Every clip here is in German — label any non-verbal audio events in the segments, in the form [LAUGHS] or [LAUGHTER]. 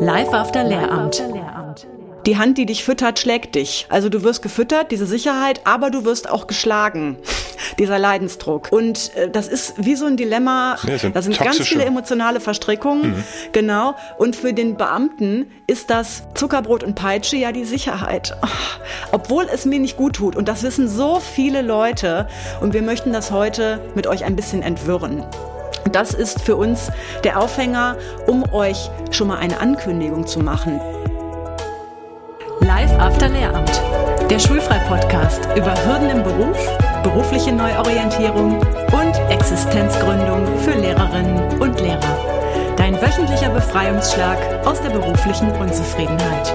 Live after Lehramt. Die Hand, die dich füttert, schlägt dich. Also du wirst gefüttert, diese Sicherheit, aber du wirst auch geschlagen. [LAUGHS] Dieser Leidensdruck. Und äh, das ist wie so ein Dilemma. Ja, so ein da sind ganz viele emotionale Verstrickungen. Mhm. Genau. Und für den Beamten ist das Zuckerbrot und Peitsche ja die Sicherheit. Ah, Obwohl es mir nicht gut tut. Und das wissen so viele Leute. Und wir möchten das heute mit euch ein bisschen entwirren. Das ist für uns der Aufhänger, um euch schon mal eine Ankündigung zu machen. Live after Lehramt. Der Schulfrei-Podcast über Hürden im Beruf, berufliche Neuorientierung und Existenzgründung für Lehrerinnen und Lehrer. dein wöchentlicher Befreiungsschlag aus der beruflichen Unzufriedenheit.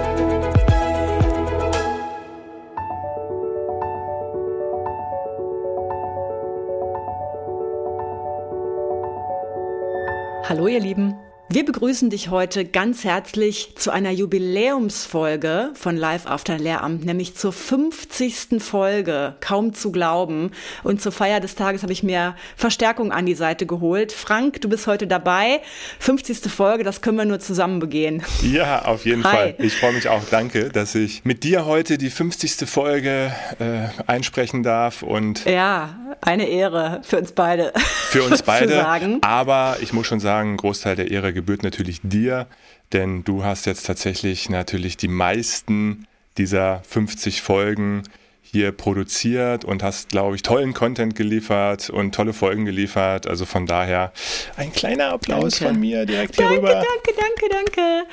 Hallo ihr Lieben. Wir begrüßen dich heute ganz herzlich zu einer Jubiläumsfolge von Live After Lehramt, nämlich zur 50. Folge, kaum zu glauben. Und zur Feier des Tages habe ich mir Verstärkung an die Seite geholt. Frank, du bist heute dabei. 50. Folge, das können wir nur zusammen begehen. Ja, auf jeden Hi. Fall. Ich freue mich auch. Danke, dass ich mit dir heute die 50. Folge äh, einsprechen darf und Ja, eine Ehre für uns beide. für uns [LAUGHS] beide. Aber ich muss schon sagen, ein Großteil der Ehre gebührt natürlich dir, denn du hast jetzt tatsächlich natürlich die meisten dieser 50 Folgen hier produziert und hast, glaube ich, tollen Content geliefert und tolle Folgen geliefert. Also von daher ein kleiner Applaus Danke. von mir direkt hier Danke, rüber. danke, danke, danke.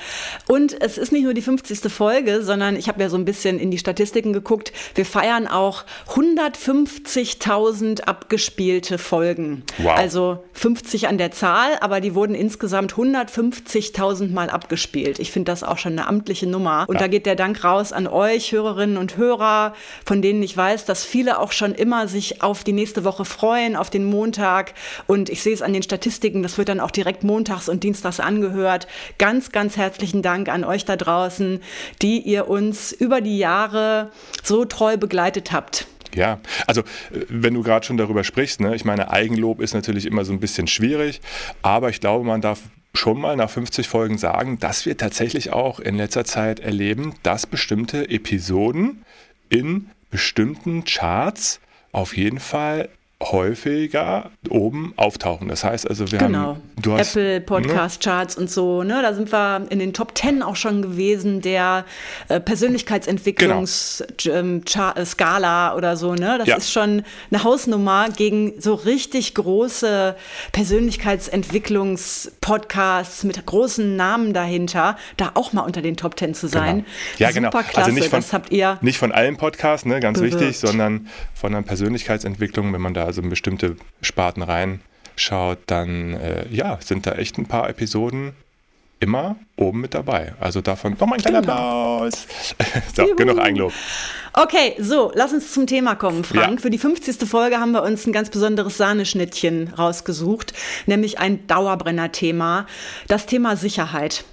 Und es ist nicht nur die 50. Folge, sondern ich habe ja so ein bisschen in die Statistiken geguckt. Wir feiern auch 150.000 abgespielte Folgen. Wow. Also 50 an der Zahl, aber die wurden insgesamt 150.000 Mal abgespielt. Ich finde das auch schon eine amtliche Nummer. Und Ja. da geht der Dank raus an euch, Hörerinnen und Hörer, von denen ich weiß, dass viele auch schon immer sich auf die nächste Woche freuen, auf den Montag. Und ich sehe es an den Statistiken, das wird dann auch direkt montags und dienstags angehört. Ganz, ganz herzlichen Dank an euch da draußen, die ihr uns über die Jahre so treu begleitet habt. Ja, also äh, wenn du gerade schon darüber sprichst, ne, ich meine, Eigenlob ist natürlich immer so ein bisschen schwierig, aber ich glaube, man darf schon mal nach 50 Folgen sagen, dass wir tatsächlich auch in letzter Zeit erleben, dass bestimmte Episoden in bestimmten Charts auf jeden Fall häufiger oben auftauchen. Das heißt also, wir Genau. haben du hast, Apple ne? Podcast Charts und so, ne? Da sind wir in den Top 10 auch schon gewesen, der äh, Persönlichkeitsentwicklungs ähm, Char- äh, oder so, ne? Das Ja. ist schon eine Hausnummer gegen so richtig große Persönlichkeitsentwicklungs-Podcasts mit großen Namen dahinter, da auch mal unter den Top 10 zu sein. Genau. Ja, Super genau. klasse, also nicht von, das habt ihr nicht von allen Podcasts, ne, ganz bewirkt. wichtig, sondern von der Persönlichkeitsentwicklung, wenn man da also in bestimmte Sparten reinschaut, dann äh, ja, sind da echt ein paar Episoden immer oben mit dabei. Also davon nochmal ein kleiner Genau. Applaus. [LAUGHS] so, Juhu. genug Eigenlob. Okay, so, lass uns zum Thema kommen, Frank. Ja. Für die 50. Folge haben wir uns ein ganz besonderes Sahneschnittchen rausgesucht, nämlich ein Dauerbrenner-Thema, das Thema Sicherheit.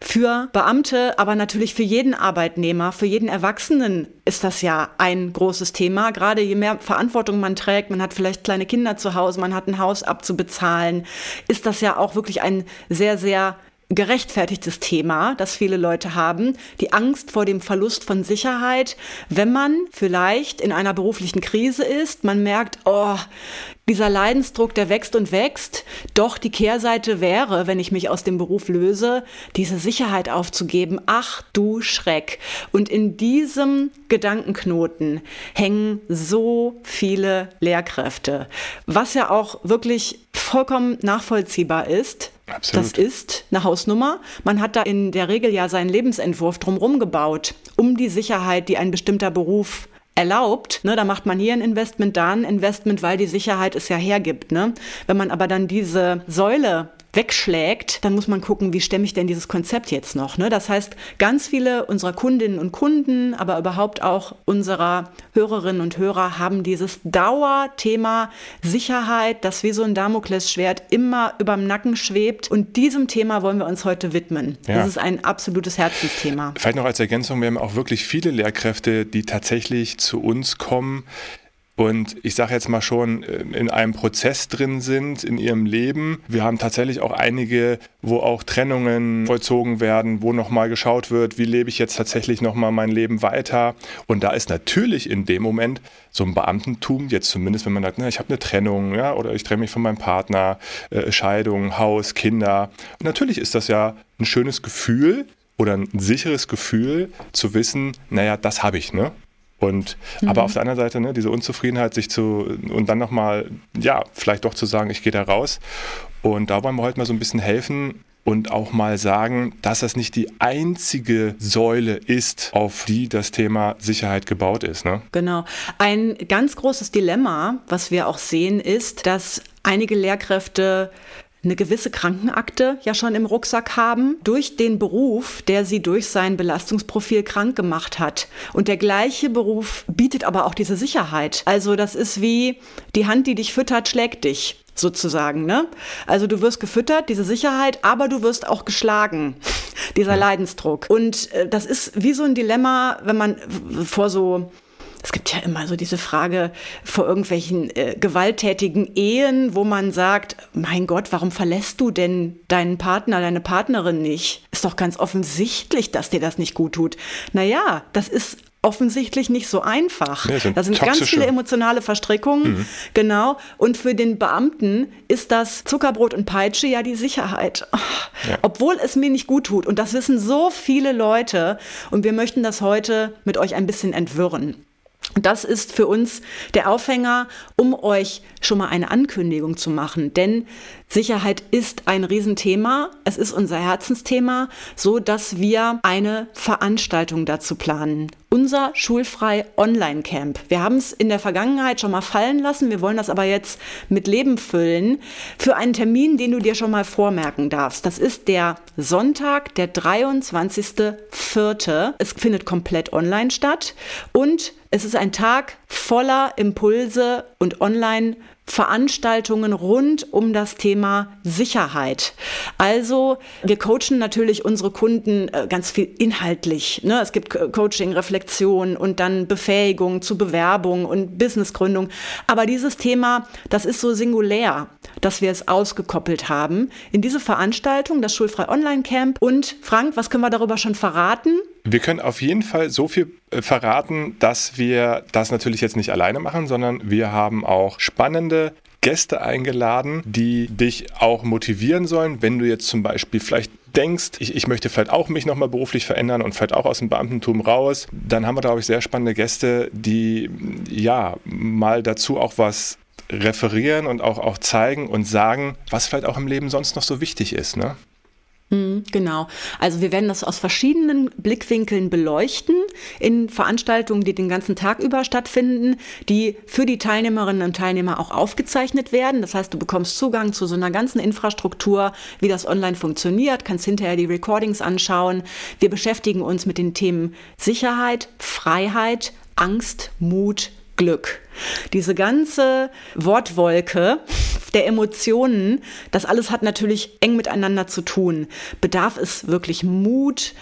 Für Beamte, aber natürlich für jeden Arbeitnehmer, für jeden Erwachsenen ist das ja ein großes Thema. Gerade je mehr Verantwortung man trägt, man hat vielleicht kleine Kinder zu Hause, man hat ein Haus abzubezahlen, ist das ja auch wirklich ein sehr, sehr gerechtfertigtes Thema, das viele Leute haben, die Angst vor dem Verlust von Sicherheit, wenn man vielleicht in einer beruflichen Krise ist, man merkt, oh, dieser Leidensdruck, der wächst und wächst, doch die Kehrseite wäre, wenn ich mich aus dem Beruf löse, diese Sicherheit aufzugeben. Ach du Schreck. Und in diesem Gedankenknoten hängen so viele Lehrkräfte, was ja auch wirklich vollkommen nachvollziehbar ist. Absolut. Das ist eine Hausnummer. Man hat da in der Regel ja seinen Lebensentwurf drumherum gebaut, um die Sicherheit, die ein bestimmter Beruf erlaubt. Ne, da macht man hier ein Investment, da ein Investment, weil die Sicherheit es ja hergibt. Ne? Wenn man aber dann diese Säule wegschlägt, dann muss man gucken, wie stemme ich denn dieses Konzept jetzt noch. Ne? Das heißt, ganz viele unserer Kundinnen und Kunden, aber überhaupt auch unserer Hörerinnen und Hörer haben dieses Dauerthema Sicherheit, das wie so ein Damoklesschwert immer überm Nacken schwebt. Und diesem Thema wollen wir uns heute widmen. Ja. Das ist ein absolutes Herzensthema. Vielleicht noch als Ergänzung, wir haben auch wirklich viele Lehrkräfte, die tatsächlich zu uns kommen und ich sage jetzt mal schon äh, in einem Prozess drin sind in ihrem Leben. Wir haben tatsächlich auch einige, wo auch Trennungen vollzogen werden, wo nochmal geschaut wird, wie lebe ich jetzt tatsächlich nochmal mein Leben weiter. Und da ist natürlich in dem Moment so ein Beamtentum, jetzt zumindest wenn man sagt, na, ich habe eine Trennung ja, oder ich trenne mich von meinem Partner, äh, Scheidung, Haus, Kinder. Und natürlich ist das ja ein schönes Gefühl, oder ein sicheres Gefühl zu wissen, naja, das habe ich, ne? Und mhm. aber auf der anderen Seite, ne, diese Unzufriedenheit, sich zu und dann nochmal, ja, vielleicht doch zu sagen, ich gehe da raus. Und da wollen wir heute mal so ein bisschen helfen, und auch mal sagen, dass das nicht die einzige Säule ist, auf die das Thema Sicherheit gebaut ist. Ne? Genau. Ein ganz großes Dilemma, was wir auch sehen, ist, dass einige Lehrkräfte eine gewisse Krankenakte ja schon im Rucksack haben, durch den Beruf, der sie durch sein Belastungsprofil krank gemacht hat. Und der gleiche Beruf bietet aber auch diese Sicherheit. Also das ist wie die Hand, die dich füttert, schlägt dich sozusagen. Ne? Also du wirst gefüttert, diese Sicherheit, aber du wirst auch geschlagen, [LAUGHS] dieser Leidensdruck. Und äh, das ist wie so ein Dilemma, wenn man vor so es gibt ja immer so diese Frage vor irgendwelchen äh, gewalttätigen Ehen, wo man sagt, mein Gott, warum verlässt du denn deinen Partner, deine Partnerin nicht? Ist doch ganz offensichtlich, dass dir das nicht gut tut. Naja, das ist offensichtlich nicht so einfach. Nee, sind da sind toxische. ganz viele emotionale Verstrickungen. Mhm. Genau. Und für den Beamten ist das Zuckerbrot und Peitsche ja die Sicherheit. Ja. Obwohl es mir nicht gut tut. Und das wissen so viele Leute. Und wir möchten das heute mit euch ein bisschen entwirren. Das ist für uns der Aufhänger, um euch schon mal eine Ankündigung zu machen. Denn Sicherheit ist ein Riesenthema. Es ist unser Herzensthema, so dass wir eine Veranstaltung dazu planen. Unser schulfrei Online-Camp. Wir haben es in der Vergangenheit schon mal fallen lassen. Wir wollen das aber jetzt mit Leben füllen für einen Termin, den du dir schon mal vormerken darfst. Das ist der Sonntag, der 23.04. Es findet komplett online statt und es ist ein Tag voller Impulse und online Veranstaltungen rund um das Thema Sicherheit. Also wir coachen natürlich unsere Kunden äh, ganz viel inhaltlich. Ne? Es gibt Coaching, Reflexion und dann Befähigung zu Bewerbung und Businessgründung. Aber dieses Thema, das ist so singulär, dass wir es ausgekoppelt haben in diese Veranstaltung, das Schulfrei Online Camp. Und Frank, was können wir darüber schon verraten? Wir können auf jeden Fall so viel äh, verraten, dass wir das natürlich jetzt nicht alleine machen, sondern wir haben auch spannende Gäste eingeladen, die dich auch motivieren sollen, wenn du jetzt zum Beispiel vielleicht denkst, ich, ich möchte vielleicht auch mich nochmal beruflich verändern und vielleicht auch aus dem Beamtentum raus, dann haben wir, glaube ich, sehr spannende Gäste, die ja mal dazu auch was referieren und auch, auch zeigen und sagen, was vielleicht auch im Leben sonst noch so wichtig ist. Ne? Mhm, genau. Also wir werden das aus verschiedenen Blickwinkeln beleuchten in Veranstaltungen, die den ganzen Tag über stattfinden, die für die Teilnehmerinnen und Teilnehmer auch aufgezeichnet werden. Das heißt, du bekommst Zugang zu so einer ganzen Infrastruktur, wie das online funktioniert, kannst hinterher die Recordings anschauen. Wir beschäftigen uns mit den Themen Sicherheit, Freiheit, Angst, Mut, Glück. Diese ganze Wortwolke der Emotionen, das alles hat natürlich eng miteinander zu tun. Bedarf es wirklich Mut,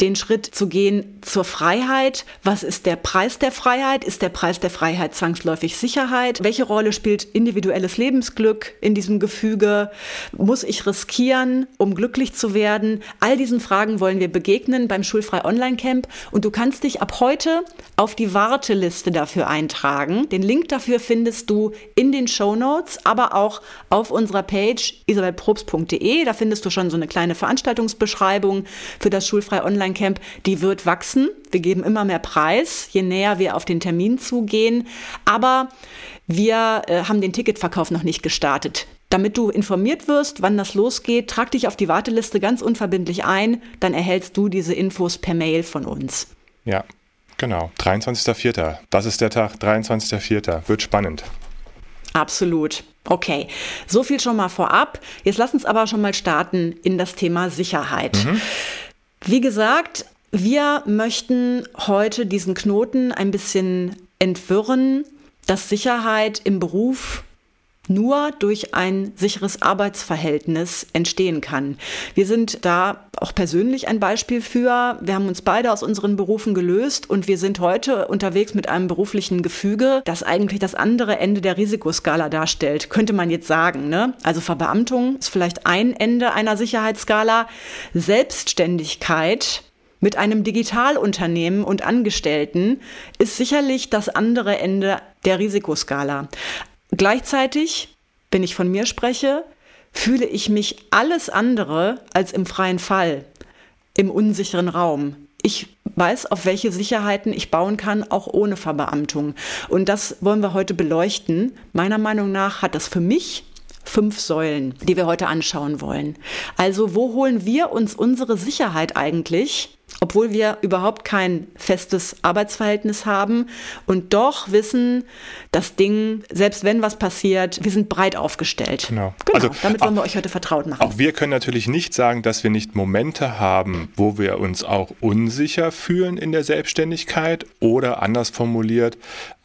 den Schritt zu gehen zur Freiheit. Was ist der Preis der Freiheit? Ist der Preis der Freiheit zwangsläufig Sicherheit? Welche Rolle spielt individuelles Lebensglück in diesem Gefüge? Muss ich riskieren, um glücklich zu werden? All diesen Fragen wollen wir begegnen beim Schulfrei Online Camp und du kannst dich ab heute auf die Warteliste dafür eintragen. Den Link dafür findest du in den Show Notes, aber auch auf unserer Page isabelprobst.de. Da findest du schon so eine kleine Veranstaltungsbeschreibung für das Schulfrei Online Online-Camp, die wird wachsen. Wir geben immer mehr Preis, je näher wir auf den Termin zugehen. Aber wir äh, haben den Ticketverkauf noch nicht gestartet. Damit du informiert wirst, wann das losgeht, trag dich auf die Warteliste ganz unverbindlich ein, dann erhältst du diese Infos per Mail von uns. Ja, genau. 23.04. Das ist der Tag, 23.04. Wird spannend. Absolut. Okay, so viel schon mal vorab. Jetzt lass uns aber schon mal starten in das Thema Sicherheit. Mhm. Wie gesagt, wir möchten heute diesen Knoten ein bisschen entwirren, dass Sicherheit im Beruf nur durch ein sicheres Arbeitsverhältnis entstehen kann. Wir sind da auch persönlich ein Beispiel für. Wir haben uns beide aus unseren Berufen gelöst und wir sind heute unterwegs mit einem beruflichen Gefüge, das eigentlich das andere Ende der Risikoskala darstellt, könnte man jetzt sagen. Ne? Also Verbeamtung ist vielleicht ein Ende einer Sicherheitsskala. Selbstständigkeit mit einem Digitalunternehmen und Angestellten ist sicherlich das andere Ende der Risikoskala. Gleichzeitig, wenn ich von mir spreche, fühle ich mich alles andere als im freien Fall, im unsicheren Raum. Ich weiß, auf welche Sicherheiten ich bauen kann, auch ohne Verbeamtung. Und das wollen wir heute beleuchten. Meiner Meinung nach hat das für mich fünf Säulen, die wir heute anschauen wollen. Also wo holen wir uns unsere Sicherheit eigentlich obwohl wir überhaupt kein festes Arbeitsverhältnis haben und doch wissen, das Ding, selbst wenn was passiert, wir sind breit aufgestellt. Genau. genau also, damit wollen wir euch heute vertraut machen. Auch wir können natürlich nicht sagen, dass wir nicht Momente haben, wo wir uns auch unsicher fühlen in der Selbstständigkeit oder anders formuliert,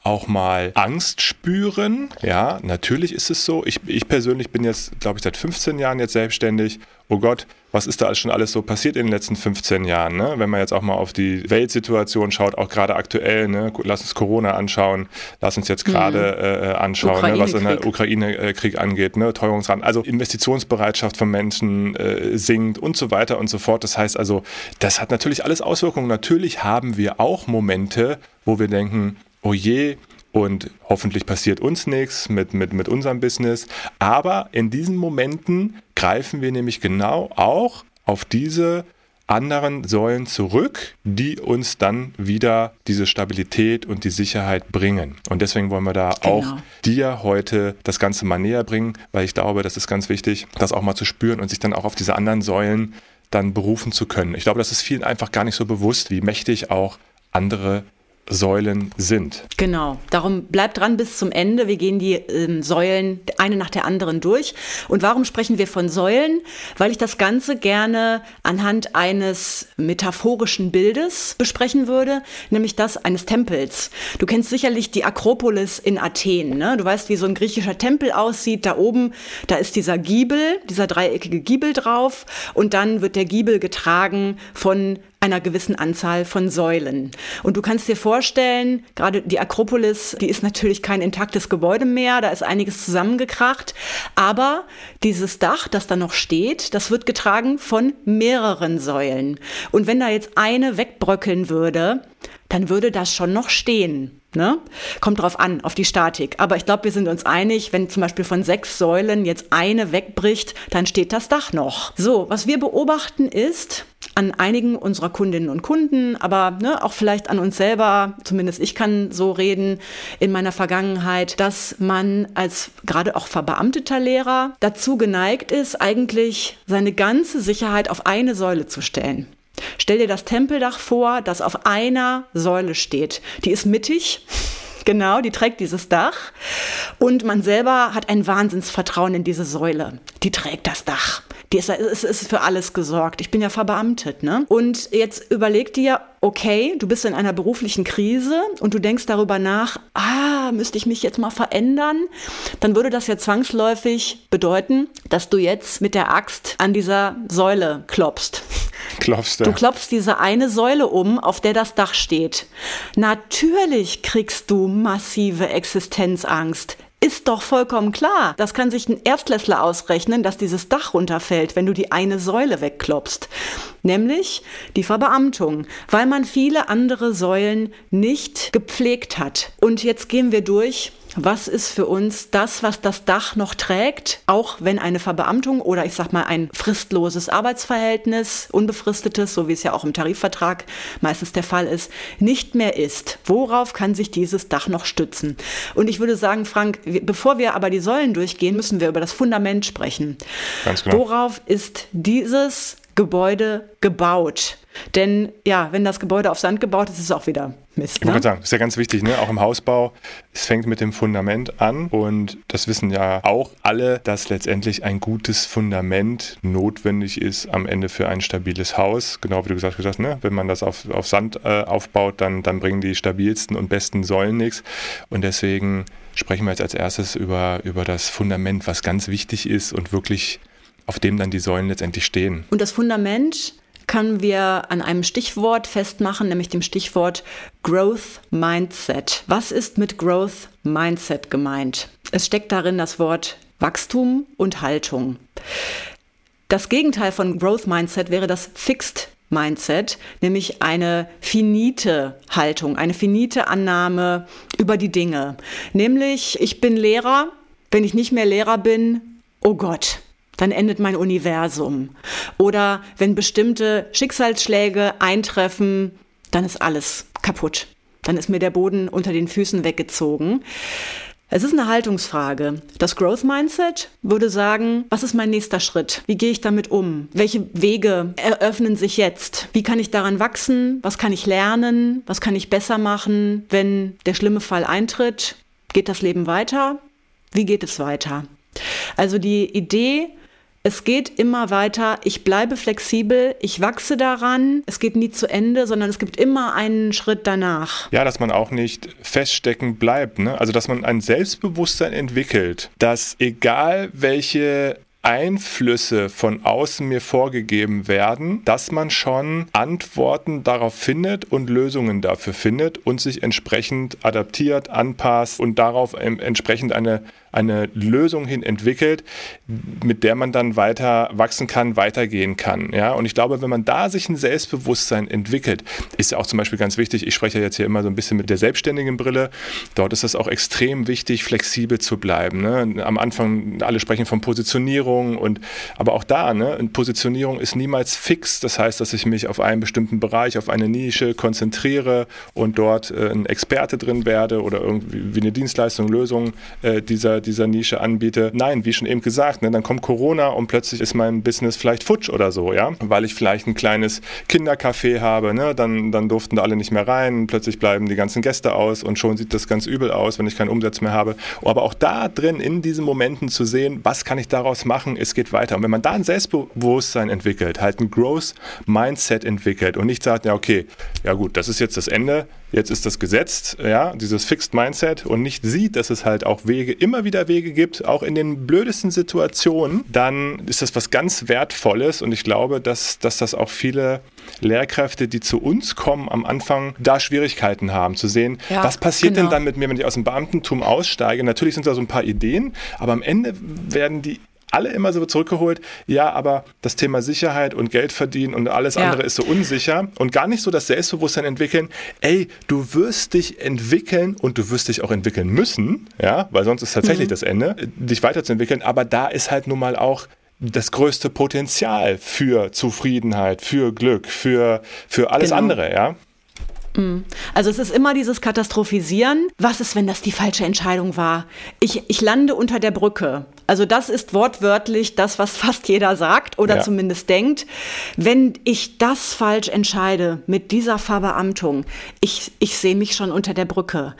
auch mal Angst spüren. Ja, natürlich ist es so. Ich, ich persönlich bin jetzt, glaube ich, seit 15 Jahren jetzt selbstständig. Oh Gott, was ist da schon alles so passiert in den letzten 15 Jahren? Ne? Wenn man jetzt auch mal auf die Weltsituation schaut, auch gerade aktuell, ne? lass uns Corona anschauen, lass uns jetzt gerade mhm. äh, anschauen, ne? was in der Ukraine-Krieg angeht, ne? Teuerungsrand, also Investitionsbereitschaft von Menschen äh, sinkt und so weiter und so fort. Das heißt also, das hat natürlich alles Auswirkungen. Natürlich haben wir auch Momente, wo wir denken, oh je, und hoffentlich passiert uns nichts mit, mit, mit unserem Business. Aber in diesen Momenten greifen wir nämlich genau auch auf diese anderen Säulen zurück, die uns dann wieder diese Stabilität und die Sicherheit bringen. Und deswegen wollen wir da genau. auch dir heute das Ganze mal näher bringen, weil ich glaube, das ist ganz wichtig, das auch mal zu spüren und sich dann auch auf diese anderen Säulen dann berufen zu können. Ich glaube, das ist vielen einfach gar nicht so bewusst, wie mächtig auch andere Säulen sind. Genau, darum bleibt dran bis zum Ende. Wir gehen die ähm, Säulen eine nach der anderen durch. Und warum sprechen wir von Säulen? Weil ich das Ganze gerne anhand eines metaphorischen Bildes besprechen würde, nämlich das eines Tempels. Du kennst sicherlich die Akropolis in Athen. Ne? Du weißt, wie so ein griechischer Tempel aussieht. Da oben, da ist dieser Giebel, dieser dreieckige Giebel drauf. Und dann wird der Giebel getragen von einer gewissen Anzahl von Säulen. Und du kannst dir vorstellen, gerade die Akropolis, die ist natürlich kein intaktes Gebäude mehr, da ist einiges zusammengekracht, aber dieses Dach, das da noch steht, das wird getragen von mehreren Säulen. Und wenn da jetzt eine wegbröckeln würde, dann würde das schon noch stehen. Ne? Kommt drauf an, auf die Statik. Aber ich glaube, wir sind uns einig, wenn zum Beispiel von sechs Säulen jetzt eine wegbricht, dann steht das Dach noch. So, was wir beobachten ist, an einigen unserer Kundinnen und Kunden, aber ne, auch vielleicht an uns selber, zumindest ich kann so reden in meiner Vergangenheit, dass man als gerade auch verbeamteter Lehrer dazu geneigt ist, eigentlich seine ganze Sicherheit auf eine Säule zu stellen. Stell dir das Tempeldach vor, das auf einer Säule steht. Die ist mittig. [LAUGHS] Genau, die trägt dieses Dach. Und man selber hat ein Wahnsinnsvertrauen in diese Säule. Die trägt das Dach. Die ist, es ist für alles gesorgt. Ich bin ja verbeamtet, ne? Und jetzt überleg dir, okay, du bist in einer beruflichen Krise und du denkst darüber nach, ah, müsste ich mich jetzt mal verändern? Dann würde das ja zwangsläufig bedeuten, dass du jetzt mit der Axt an dieser Säule klopfst. Klopfst du? Du klopfst diese eine Säule um, auf der das Dach steht. Natürlich kriegst du massive Existenzangst. Ist doch vollkommen klar. Das kann sich ein Erstklässler ausrechnen, dass dieses Dach runterfällt, wenn du die eine Säule wegklopfst. Nämlich die Verbeamtung, weil man viele andere Säulen nicht gepflegt hat. Und jetzt gehen wir durch was ist für uns das, was das Dach noch trägt, auch wenn eine Verbeamtung oder ich sag mal ein fristloses Arbeitsverhältnis, unbefristetes, so wie es ja auch im Tarifvertrag meistens der Fall ist, nicht mehr ist. Worauf kann sich dieses Dach noch stützen? Und ich würde sagen, Frank, bevor wir aber die Säulen durchgehen, müssen wir über das Fundament sprechen. Ganz genau. Worauf ist dieses Gebäude gebaut? Denn ja, wenn das Gebäude auf Sand gebaut ist, ist es auch wieder Mist. Ich wollte ne? sagen, das ist ja ganz wichtig, ne? auch im Hausbau. Es fängt mit dem Fundament an und das wissen ja auch alle, dass letztendlich ein gutes Fundament notwendig ist am Ende für ein stabiles Haus. Genau wie du gesagt hast, ne? wenn man das auf, auf Sand äh, aufbaut, dann, dann bringen die stabilsten und besten Säulen nichts. Und deswegen sprechen wir jetzt als erstes über, über das Fundament, was ganz wichtig ist und wirklich auf dem dann die Säulen letztendlich stehen. Und das Fundament können wir an einem Stichwort festmachen, nämlich dem Stichwort Growth Mindset. Was ist mit Growth Mindset gemeint? Es steckt darin das Wort Wachstum und Haltung. Das Gegenteil von Growth Mindset wäre das Fixed Mindset, nämlich eine finite Haltung, eine finite Annahme über die Dinge. Nämlich, ich bin Lehrer, wenn ich nicht mehr Lehrer bin, oh Gott, dann endet mein Universum. Oder wenn bestimmte Schicksalsschläge eintreffen, dann ist alles kaputt. Dann ist mir der Boden unter den Füßen weggezogen. Es ist eine Haltungsfrage. Das Growth Mindset würde sagen, was ist mein nächster Schritt? Wie gehe ich damit um? Welche Wege eröffnen sich jetzt? Wie kann ich daran wachsen? Was kann ich lernen? Was kann ich besser machen, wenn der schlimme Fall eintritt? Geht das Leben weiter? Wie geht es weiter? Also die Idee, es geht immer weiter. Ich bleibe flexibel. Ich wachse daran. Es geht nie zu Ende, sondern es gibt immer einen Schritt danach. Ja, dass man auch nicht feststecken bleibt. Ne? Also, dass man ein Selbstbewusstsein entwickelt, dass egal welche Einflüsse von außen mir vorgegeben werden, dass man schon Antworten darauf findet und Lösungen dafür findet und sich entsprechend adaptiert, anpasst und darauf entsprechend eine eine Lösung hin entwickelt, mit der man dann weiter wachsen kann, weitergehen kann. Ja? Und ich glaube, wenn man da sich ein Selbstbewusstsein entwickelt, ist ja auch zum Beispiel ganz wichtig, ich spreche jetzt hier immer so ein bisschen mit der selbstständigen Brille, dort ist es auch extrem wichtig, flexibel zu bleiben. Ne? Am Anfang, alle sprechen von Positionierung und aber auch da, ne? Positionierung ist niemals fix. Das heißt, dass ich mich auf einen bestimmten Bereich, auf eine Nische konzentriere und dort äh, ein Experte drin werde oder irgendwie eine Dienstleistung, Lösung äh, dieser, dieser Nische anbiete. Nein, wie schon eben gesagt, ne, dann kommt Corona und plötzlich ist mein Business vielleicht futsch oder so, ja, weil ich vielleicht ein kleines Kindercafé habe, ne, dann, dann durften da alle nicht mehr rein, plötzlich bleiben die ganzen Gäste aus und schon sieht das ganz übel aus, wenn ich keinen Umsatz mehr habe. Aber auch da drin, in diesen Momenten zu sehen, was kann ich daraus machen, es geht weiter. Und wenn man da ein Selbstbewusstsein entwickelt, halt ein Growth Mindset entwickelt und nicht sagt, ja, okay, ja gut, das ist jetzt das Ende, jetzt ist das gesetzt, ja, dieses Fixed Mindset und nicht sieht, dass es halt auch Wege, immer wieder Wege gibt, auch in den blödesten Situationen, dann ist das was ganz Wertvolles und ich glaube, dass, dass das auch viele Lehrkräfte, die zu uns kommen, am Anfang da Schwierigkeiten haben, zu sehen, ja, was passiert genau. denn dann mit mir, wenn ich aus dem Beamtentum aussteige. Natürlich sind da so ein paar Ideen, aber am Ende werden die alle immer so zurückgeholt, ja, aber das Thema Sicherheit und Geld verdienen und alles ja. andere ist so unsicher und gar nicht so das Selbstbewusstsein entwickeln, ey, du wirst dich entwickeln und du wirst dich auch entwickeln müssen, ja, weil sonst ist tatsächlich mhm. das Ende, dich weiterzuentwickeln, aber da ist halt nun mal auch das größte Potenzial für Zufriedenheit, für Glück, für, für alles genau. andere, ja. Mhm. Also es ist immer dieses Katastrophisieren. Was ist, wenn das die falsche Entscheidung war? Ich, ich lande unter der Brücke. Also das ist wortwörtlich das, was fast jeder sagt oder ja. zumindest denkt. Wenn ich das falsch entscheide mit dieser Verbeamtung, ich, ich sehe mich schon unter der Brücke.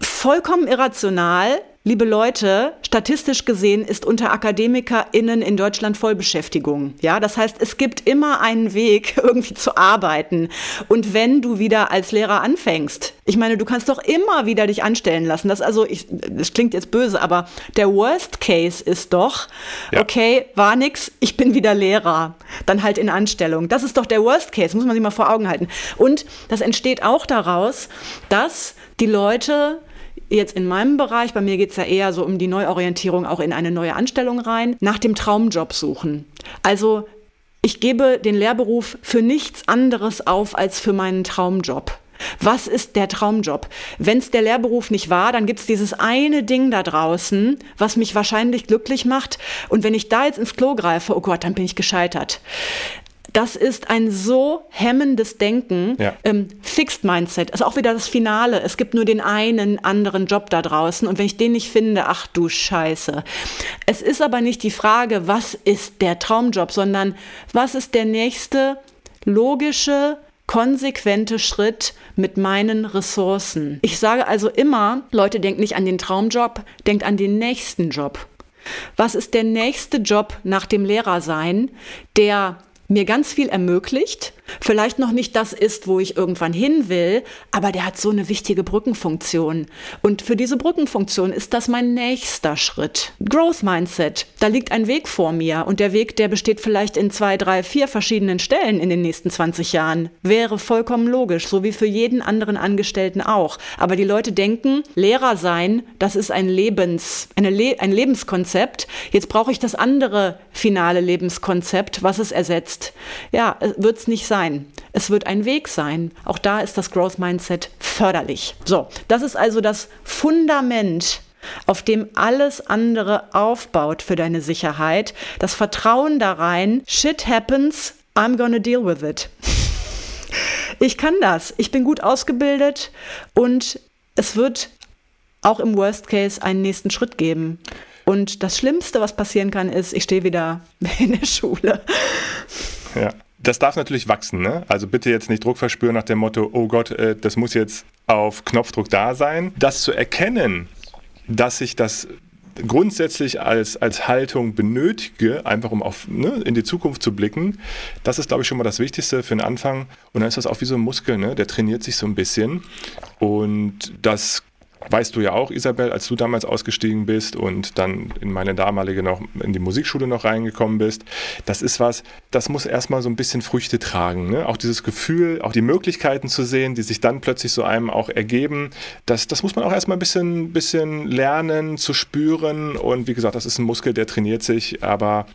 Vollkommen irrational, Liebe Leute, statistisch gesehen ist unter AkademikerInnen in Deutschland Vollbeschäftigung. Ja, das heißt, es gibt immer einen Weg, [LAUGHS] irgendwie zu arbeiten. Und wenn du wieder als Lehrer anfängst, ich meine, du kannst doch immer wieder dich anstellen lassen. Das also, ich, das klingt jetzt böse, aber der Worst Case ist doch, ja. okay, war nix, ich bin wieder Lehrer. Dann halt in Anstellung. Das ist doch der Worst Case, muss man sich mal vor Augen halten. Und das entsteht auch daraus, dass die Leute jetzt in meinem Bereich, bei mir geht es ja eher so um die Neuorientierung auch in eine neue Anstellung rein, nach dem Traumjob suchen. Also ich gebe den Lehrberuf für nichts anderes auf als für meinen Traumjob. Was ist der Traumjob? Wenn es der Lehrberuf nicht war, dann gibt es dieses eine Ding da draußen, was mich wahrscheinlich glücklich macht. Und wenn ich da jetzt ins Klo greife, oh Gott, dann bin ich gescheitert. Das ist ein so hemmendes Denken. Ja. Ähm, Fixed Mindset ist auch wieder das Finale. Es gibt nur den einen anderen Job da draußen und wenn ich den nicht finde, ach du Scheiße. Es ist aber nicht die Frage, was ist der Traumjob, sondern was ist der nächste logische konsequente Schritt mit meinen Ressourcen. Ich sage also immer, Leute, denkt nicht an den Traumjob, denkt an den nächsten Job. Was ist der nächste Job nach dem Lehrersein, der mir ganz viel ermöglicht, vielleicht noch nicht das ist, wo ich irgendwann hin will, aber der hat so eine wichtige Brückenfunktion. Und für diese Brückenfunktion ist das mein nächster Schritt. Growth Mindset, da liegt ein Weg vor mir und der Weg, der besteht vielleicht in zwei, drei, vier verschiedenen Stellen in den nächsten 20 Jahren. Wäre vollkommen logisch, so wie für jeden anderen Angestellten auch. Aber die Leute denken, Lehrer sein, das ist ein Lebens, Le ein Lebenskonzept. Jetzt brauche ich das andere finale Lebenskonzept, was es ersetzt. Ja, wird es nicht sein. Es wird ein Weg sein. Auch da ist das Growth Mindset förderlich. So, das ist also das Fundament auf dem alles andere aufbaut für deine Sicherheit. Das Vertrauen da rein, shit happens, I'm gonna deal with it. [LAUGHS] Ich kann das. Ich bin gut ausgebildet und es wird auch im Worst Case einen nächsten Schritt geben. Und das Schlimmste, was passieren kann, ist, ich stehe wieder [LAUGHS] in der Schule. Ja das darf natürlich wachsen. Ne? Also bitte jetzt nicht Druck verspüren nach dem Motto, oh Gott, äh, das muss jetzt auf Knopfdruck da sein. Das zu erkennen, dass ich das grundsätzlich als, als Haltung benötige, einfach um auf, ne, in die Zukunft zu blicken, das ist, glaube ich, schon mal das Wichtigste für den Anfang. Und dann ist das auch wie so ein Muskel, ne? der trainiert sich so ein bisschen. Und das weißt du ja auch, Isabel, als du damals ausgestiegen bist und dann in meine damalige noch in die Musikschule noch reingekommen bist, das ist was, das muss erstmal so ein bisschen Früchte tragen. Ne? Auch dieses Gefühl, auch die Möglichkeiten zu sehen, die sich dann plötzlich so einem auch ergeben, das, das muss man auch erstmal ein bisschen, bisschen lernen, zu spüren. Und wie gesagt, das ist ein Muskel, der trainiert sich, aber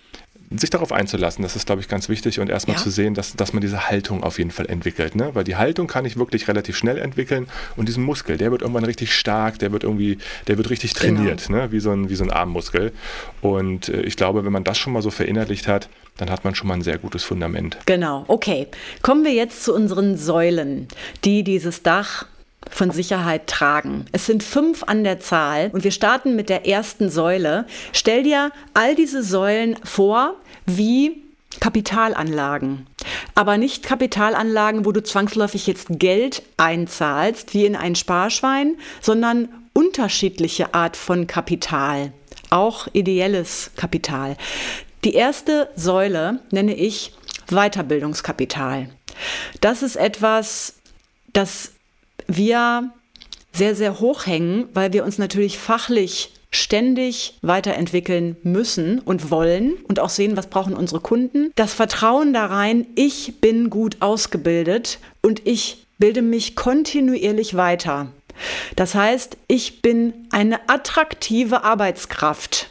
sich darauf einzulassen, das ist, glaube ich, ganz wichtig und erstmal ja. zu sehen, dass, dass man diese Haltung auf jeden Fall entwickelt. Ne? Weil die Haltung kann ich wirklich relativ schnell entwickeln und diesen Muskel, der wird irgendwann richtig stark, der wird irgendwie, der wird richtig genau. trainiert, genau. ne? wie, so ein, wie so ein Armmuskel. Und äh, ich glaube, wenn man das schon mal so verinnerlicht hat, dann hat man schon mal ein sehr gutes Fundament. Genau, okay. Kommen wir jetzt zu unseren Säulen, die dieses Dach von Sicherheit tragen. Es sind fünf an der Zahl und wir starten mit der ersten Säule. Stell dir all diese Säulen vor wie Kapitalanlagen. Aber nicht Kapitalanlagen, wo du zwangsläufig jetzt Geld einzahlst, wie in ein Sparschwein, sondern unterschiedliche Art von Kapital. Auch ideelles Kapital. Die erste Säule nenne ich Weiterbildungskapital. Das ist etwas, das wir sehr, sehr hoch hängen, weil wir uns natürlich fachlich ständig weiterentwickeln müssen und wollen und auch sehen, was brauchen unsere Kunden. Das Vertrauen da rein, ich bin gut ausgebildet und ich bilde mich kontinuierlich weiter. Das heißt, ich bin eine attraktive Arbeitskraft,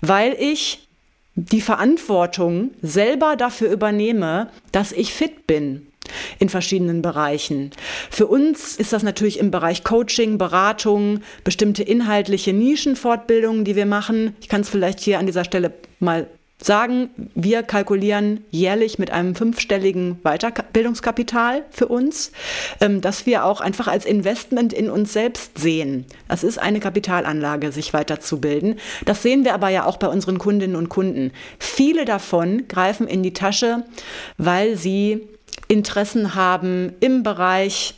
weil ich die Verantwortung selber dafür übernehme, dass ich fit bin in verschiedenen Bereichen. Für uns ist das natürlich im Bereich Coaching, Beratung, bestimmte inhaltliche Nischenfortbildungen, die wir machen. Ich kann es vielleicht hier an dieser Stelle mal sagen, wir kalkulieren jährlich mit einem fünfstelligen Weiterbildungskapital für uns, ähm, dass wir auch einfach als Investment in uns selbst sehen. Das ist eine Kapitalanlage, sich weiterzubilden. Das sehen wir aber ja auch bei unseren Kundinnen und Kunden. Viele davon greifen in die Tasche, weil sie Interessen haben im Bereich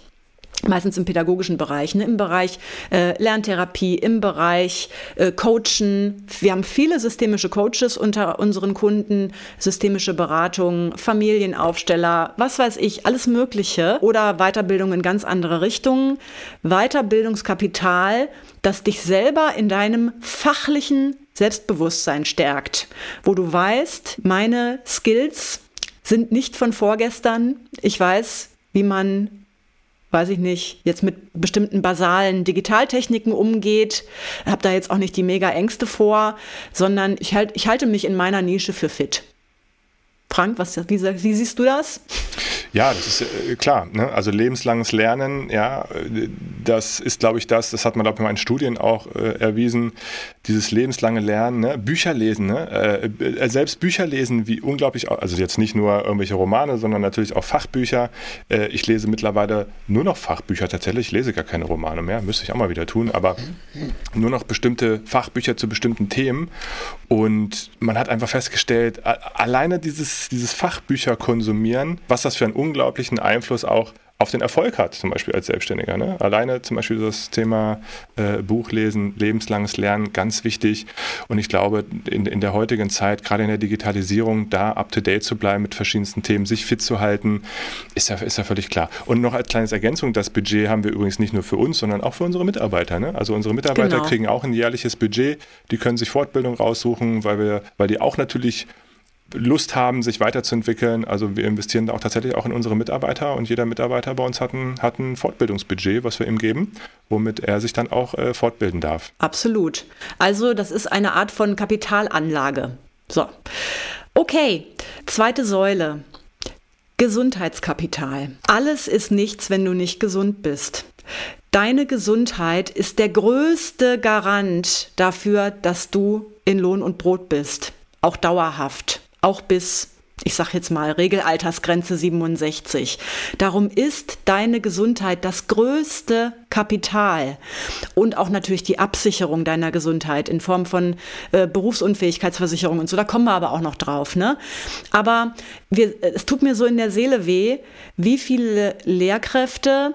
meistens im pädagogischen Bereich, ne, im Bereich äh, Lerntherapie, im Bereich äh, Coachen. Wir haben viele systemische Coaches unter unseren Kunden, systemische Beratung, Familienaufsteller, was weiß ich, alles Mögliche oder Weiterbildung in ganz andere Richtungen. Weiterbildungskapital, das dich selber in deinem fachlichen Selbstbewusstsein stärkt, wo du weißt, meine Skills sind nicht von vorgestern. Ich weiß, wie man weiß ich nicht, jetzt mit bestimmten basalen Digitaltechniken umgeht, habe da jetzt auch nicht die mega Ängste vor, sondern ich, halt, ich halte mich in meiner Nische für fit. Frank, was, wie, wie siehst du das? Ja, das ist äh, klar. Ne? Also lebenslanges Lernen, ja, das ist, glaube ich, das, das hat man, glaube ich, in meinen Studien auch äh, erwiesen, dieses lebenslange Lernen, ne? Bücher lesen, ne? Äh, äh, selbst Bücher lesen, wie unglaublich, also jetzt nicht nur irgendwelche Romane, sondern natürlich auch Fachbücher. Äh, ich lese mittlerweile nur noch Fachbücher tatsächlich, ich lese gar keine Romane mehr, müsste ich auch mal wieder tun, aber nur noch bestimmte Fachbücher zu bestimmten Themen. Und man hat einfach festgestellt, alleine dieses, dieses Fachbücher konsumieren, was das für einen unglaublichen Einfluss auch auf den Erfolg hat, zum Beispiel als Selbstständiger. Ne? Alleine zum Beispiel das Thema äh, Buchlesen, lebenslanges Lernen, ganz wichtig. Und ich glaube, in, in der heutigen Zeit, gerade in der Digitalisierung, da up-to-date zu bleiben mit verschiedensten Themen, sich fit zu halten, ist ja, ist ja völlig klar. Und noch als kleines Ergänzung, das Budget haben wir übrigens nicht nur für uns, sondern auch für unsere Mitarbeiter. Ne? Also unsere Mitarbeiter genau. kriegen auch ein jährliches Budget, die können sich Fortbildung raussuchen, weil, wir, weil die auch natürlich Lust haben, sich weiterzuentwickeln. Also wir investieren auch tatsächlich auch in unsere Mitarbeiter und jeder Mitarbeiter bei uns hat ein, hat ein Fortbildungsbudget, was wir ihm geben, womit er sich dann auch äh, fortbilden darf. Absolut. Also das ist eine Art von Kapitalanlage. So. Okay, zweite Säule. Gesundheitskapital. Alles ist nichts, wenn du nicht gesund bist. Deine Gesundheit ist der größte Garant dafür, dass du in Lohn und Brot bist. Auch dauerhaft auch bis ich sage jetzt mal Regelaltersgrenze 67. Darum ist deine Gesundheit das größte Kapital und auch natürlich die Absicherung deiner Gesundheit in Form von äh, Berufsunfähigkeitsversicherung und so. Da kommen wir aber auch noch drauf. Ne? Aber wir, es tut mir so in der Seele weh, wie viele Lehrkräfte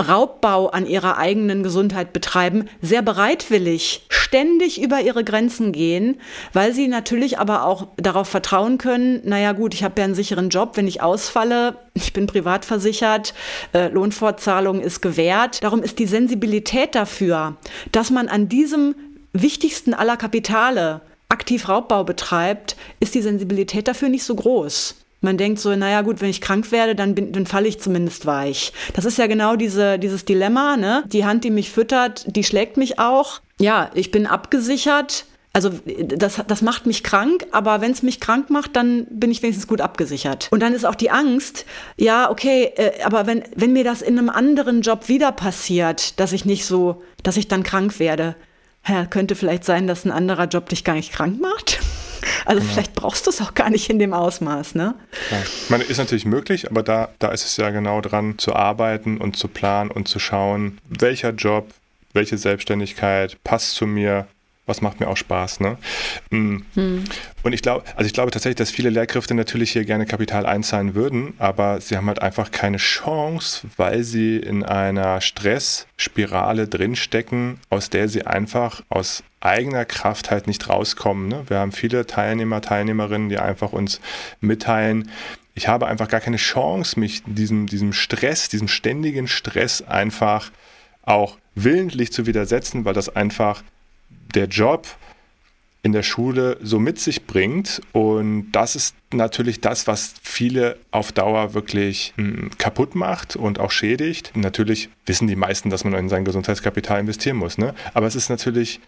Raubbau an ihrer eigenen Gesundheit betreiben, sehr bereitwillig ständig über ihre Grenzen gehen, weil sie natürlich aber auch darauf vertrauen können, naja gut, ich habe ja einen sicheren Job, wenn ich ausfalle, [LAUGHS] ich bin privat versichert, äh, Lohnfortzahlung ist gewährt. Darum ist die Sensibilität dafür, dass man an diesem wichtigsten aller Kapitale aktiv Raubbau betreibt, ist die Sensibilität dafür nicht so groß. Man denkt so, naja gut, wenn ich krank werde, dann, bin, dann falle ich zumindest weich. Das ist ja genau diese, dieses Dilemma, ne? Die Hand, die mich füttert, die schlägt mich auch. Ja, ich bin abgesichert. Also das, das macht mich krank, aber wenn es mich krank macht, dann bin ich wenigstens gut abgesichert. Und dann ist auch die Angst, ja, okay, äh, aber wenn, wenn mir das in einem anderen Job wieder passiert, dass ich nicht so, dass ich dann krank werde, ja, könnte vielleicht sein, dass ein anderer Job dich gar nicht krank macht. Also genau. vielleicht brauchst du es auch gar nicht in dem Ausmaß, ne? Ja. Ich meine, ist natürlich möglich, aber da, da ist es ja genau dran, zu arbeiten und zu planen und zu schauen, welcher Job, welche Selbstständigkeit passt zu mir, was macht mir auch Spaß. Ne? Mhm. Hm. Und ich glaube, also ich glaube tatsächlich, dass viele Lehrkräfte natürlich hier gerne Kapital einzahlen würden, aber sie haben halt einfach keine Chance, weil sie in einer Stressspirale drinstecken, aus der sie einfach aus eigener Kraft halt nicht rauskommen. Ne? Wir haben viele Teilnehmer, Teilnehmerinnen, die einfach uns mitteilen, ich habe einfach gar keine Chance, mich diesem, diesem Stress, diesem ständigen Stress einfach auch willentlich zu widersetzen, weil das einfach der Job in der Schule so mit sich bringt. Und das ist natürlich das, was viele auf Dauer wirklich mh, hm, kaputt macht und auch schädigt. Natürlich wissen die meisten, dass man in sein Gesundheitskapital investieren muss. Ne? Aber es ist natürlich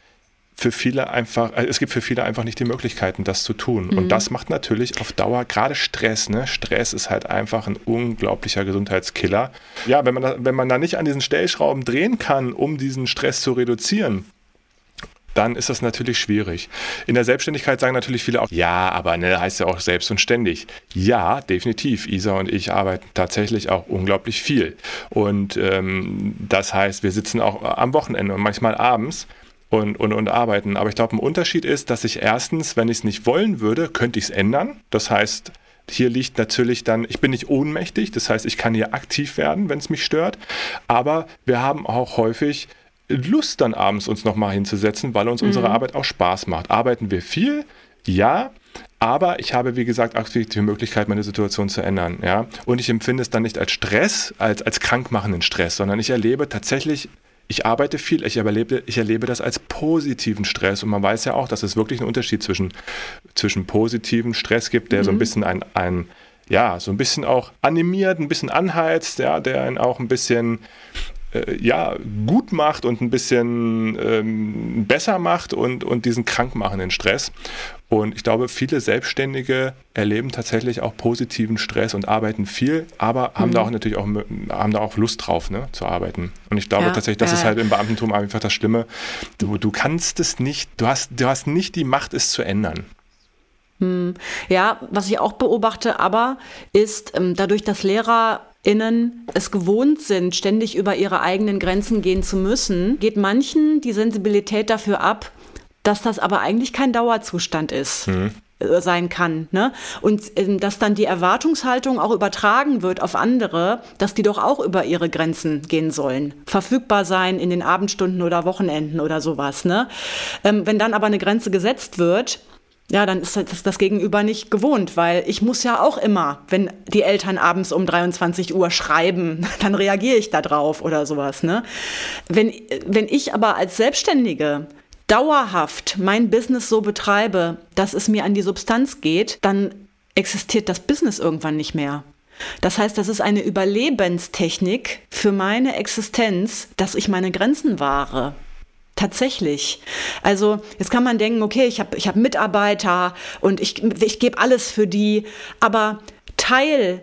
für viele einfach, äh, es gibt für viele einfach nicht die Möglichkeiten, das zu tun. Mhm. Und das macht natürlich auf Dauer gerade Stress. Ne? Stress ist halt einfach ein unglaublicher Gesundheitskiller. Ja, wenn man, da, wenn man da nicht an diesen Stellschrauben drehen kann, um diesen Stress zu reduzieren, dann ist das natürlich schwierig. In der Selbstständigkeit sagen natürlich viele auch, ja, aber ne, heißt ja auch selbst und ständig. Ja, definitiv. Isa und ich arbeiten tatsächlich auch unglaublich viel. Und ähm, das heißt, wir sitzen auch am Wochenende und manchmal abends und, und, und arbeiten. Aber ich glaube, ein Unterschied ist, dass ich erstens, wenn ich es nicht wollen würde, könnte ich es ändern. Das heißt, hier liegt natürlich dann, ich bin nicht ohnmächtig, das heißt, ich kann hier aktiv werden, wenn es mich stört. Aber wir haben auch häufig Lust, dann abends uns nochmal hinzusetzen, weil uns mhm. unsere Arbeit auch Spaß macht. Arbeiten wir viel? Ja. Aber ich habe, wie gesagt, auch die Möglichkeit, meine Situation zu ändern. Ja? Und ich empfinde es dann nicht als Stress, als, als krankmachenden Stress, sondern ich erlebe tatsächlich ich arbeite viel, ich erlebe, ich erlebe das als positiven Stress und man weiß ja auch, dass es wirklich einen Unterschied zwischen, zwischen positiven Stress gibt, der mhm. so ein mhm. bisschen ein, ein, ja, so ein bisschen auch animiert, ein bisschen anheizt, ja, der einen auch ein bisschen äh, ja, gut macht und ein bisschen ähm, besser macht und, und diesen krankmachenden Stress. Und ich glaube, viele Selbstständige erleben tatsächlich auch positiven Stress und arbeiten viel, aber haben mhm. da auch natürlich auch, haben da auch Lust drauf, ne, zu arbeiten. Und ich glaube ja, tatsächlich, das ja. ist halt im Beamtentum einfach das Schlimme. Du, du kannst es nicht, du hast, du hast nicht die Macht, es zu ändern. Hm. Ja, was ich auch beobachte, aber ist ähm, dadurch, dass Lehrer Innen es gewohnt sind, ständig über ihre eigenen Grenzen gehen zu müssen, geht manchen die Sensibilität dafür ab, dass das aber eigentlich kein Dauerzustand ist. Mhm. äh, sein kann. Ne? Und ähm, dass dann die Erwartungshaltung auch übertragen wird auf andere, dass die doch auch über ihre Grenzen gehen sollen. Verfügbar sein in den Abendstunden oder Wochenenden oder sowas. Ne? Ähm, wenn dann aber eine Grenze gesetzt wird, ja, dann ist das, das Gegenüber nicht gewohnt, weil ich muss ja auch immer, wenn die Eltern abends um 23 Uhr schreiben, [LAUGHS] dann reagiere ich da drauf oder sowas. Ne? Wenn, wenn ich aber als Selbstständige dauerhaft mein Business so betreibe, dass es mir an die Substanz geht, dann existiert das Business irgendwann nicht mehr. Das heißt, das ist eine Überlebenstechnik für meine Existenz, dass ich meine Grenzen wahre. Tatsächlich. Also jetzt kann man denken, okay, ich habe ich hab Mitarbeiter und ich, ich gebe alles für die, aber Teil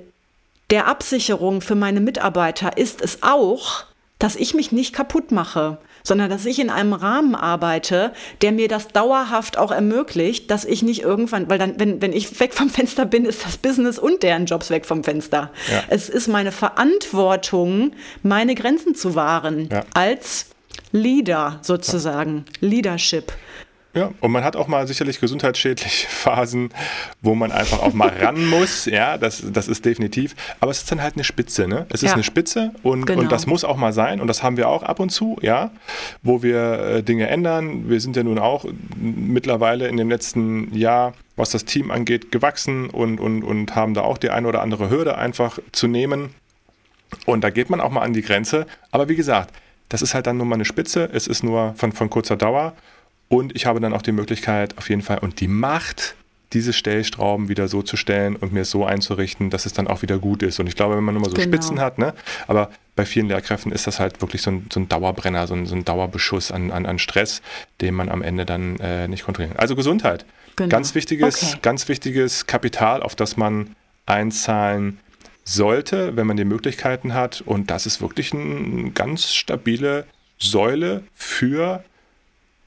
der Absicherung für meine Mitarbeiter ist es auch, dass ich mich nicht kaputt mache, sondern dass ich in einem Rahmen arbeite, der mir das dauerhaft auch ermöglicht, dass ich nicht irgendwann, weil dann, wenn, wenn ich weg vom Fenster bin, ist das Business und deren Jobs weg vom Fenster. Ja. Es ist meine Verantwortung, meine Grenzen zu wahren ja. als Leader sozusagen, Leadership. Ja, und man hat auch mal sicherlich gesundheitsschädliche [LAUGHS] Phasen, wo man einfach auch mal ran [LAUGHS] muss. Ja, das, das ist definitiv. Aber es ist dann halt eine Spitze, ne? Es ist ja. eine Spitze und, genau. und das muss auch mal sein. Und das haben wir auch ab und zu, ja, wo wir äh, Dinge ändern. Wir sind ja nun auch mittlerweile in dem letzten Jahr, was das Team angeht, gewachsen und, und, und haben da auch die eine oder andere Hürde einfach zu nehmen. Und da geht man auch mal an die Grenze. Aber wie gesagt, das ist halt dann nur mal eine Spitze. Es ist nur von, von kurzer Dauer. Und ich habe dann auch die Möglichkeit, auf jeden Fall, und die Macht, diese Stellstrauben wieder so zu stellen und mir so einzurichten, dass es dann auch wieder gut ist. Und ich glaube, wenn man nur mal so genau. Spitzen hat, ne, aber bei vielen Lehrkräften ist das halt wirklich so ein, so ein Dauerbrenner, so ein, so ein Dauerbeschuss an, an, an, Stress, den man am Ende dann äh, nicht kontrollieren kann. Also Gesundheit. Genau. Ganz wichtiges, okay. ganz wichtiges Kapital, auf das man einzahlen sollte, wenn man die Möglichkeiten hat. Und das ist wirklich eine ganz stabile Säule für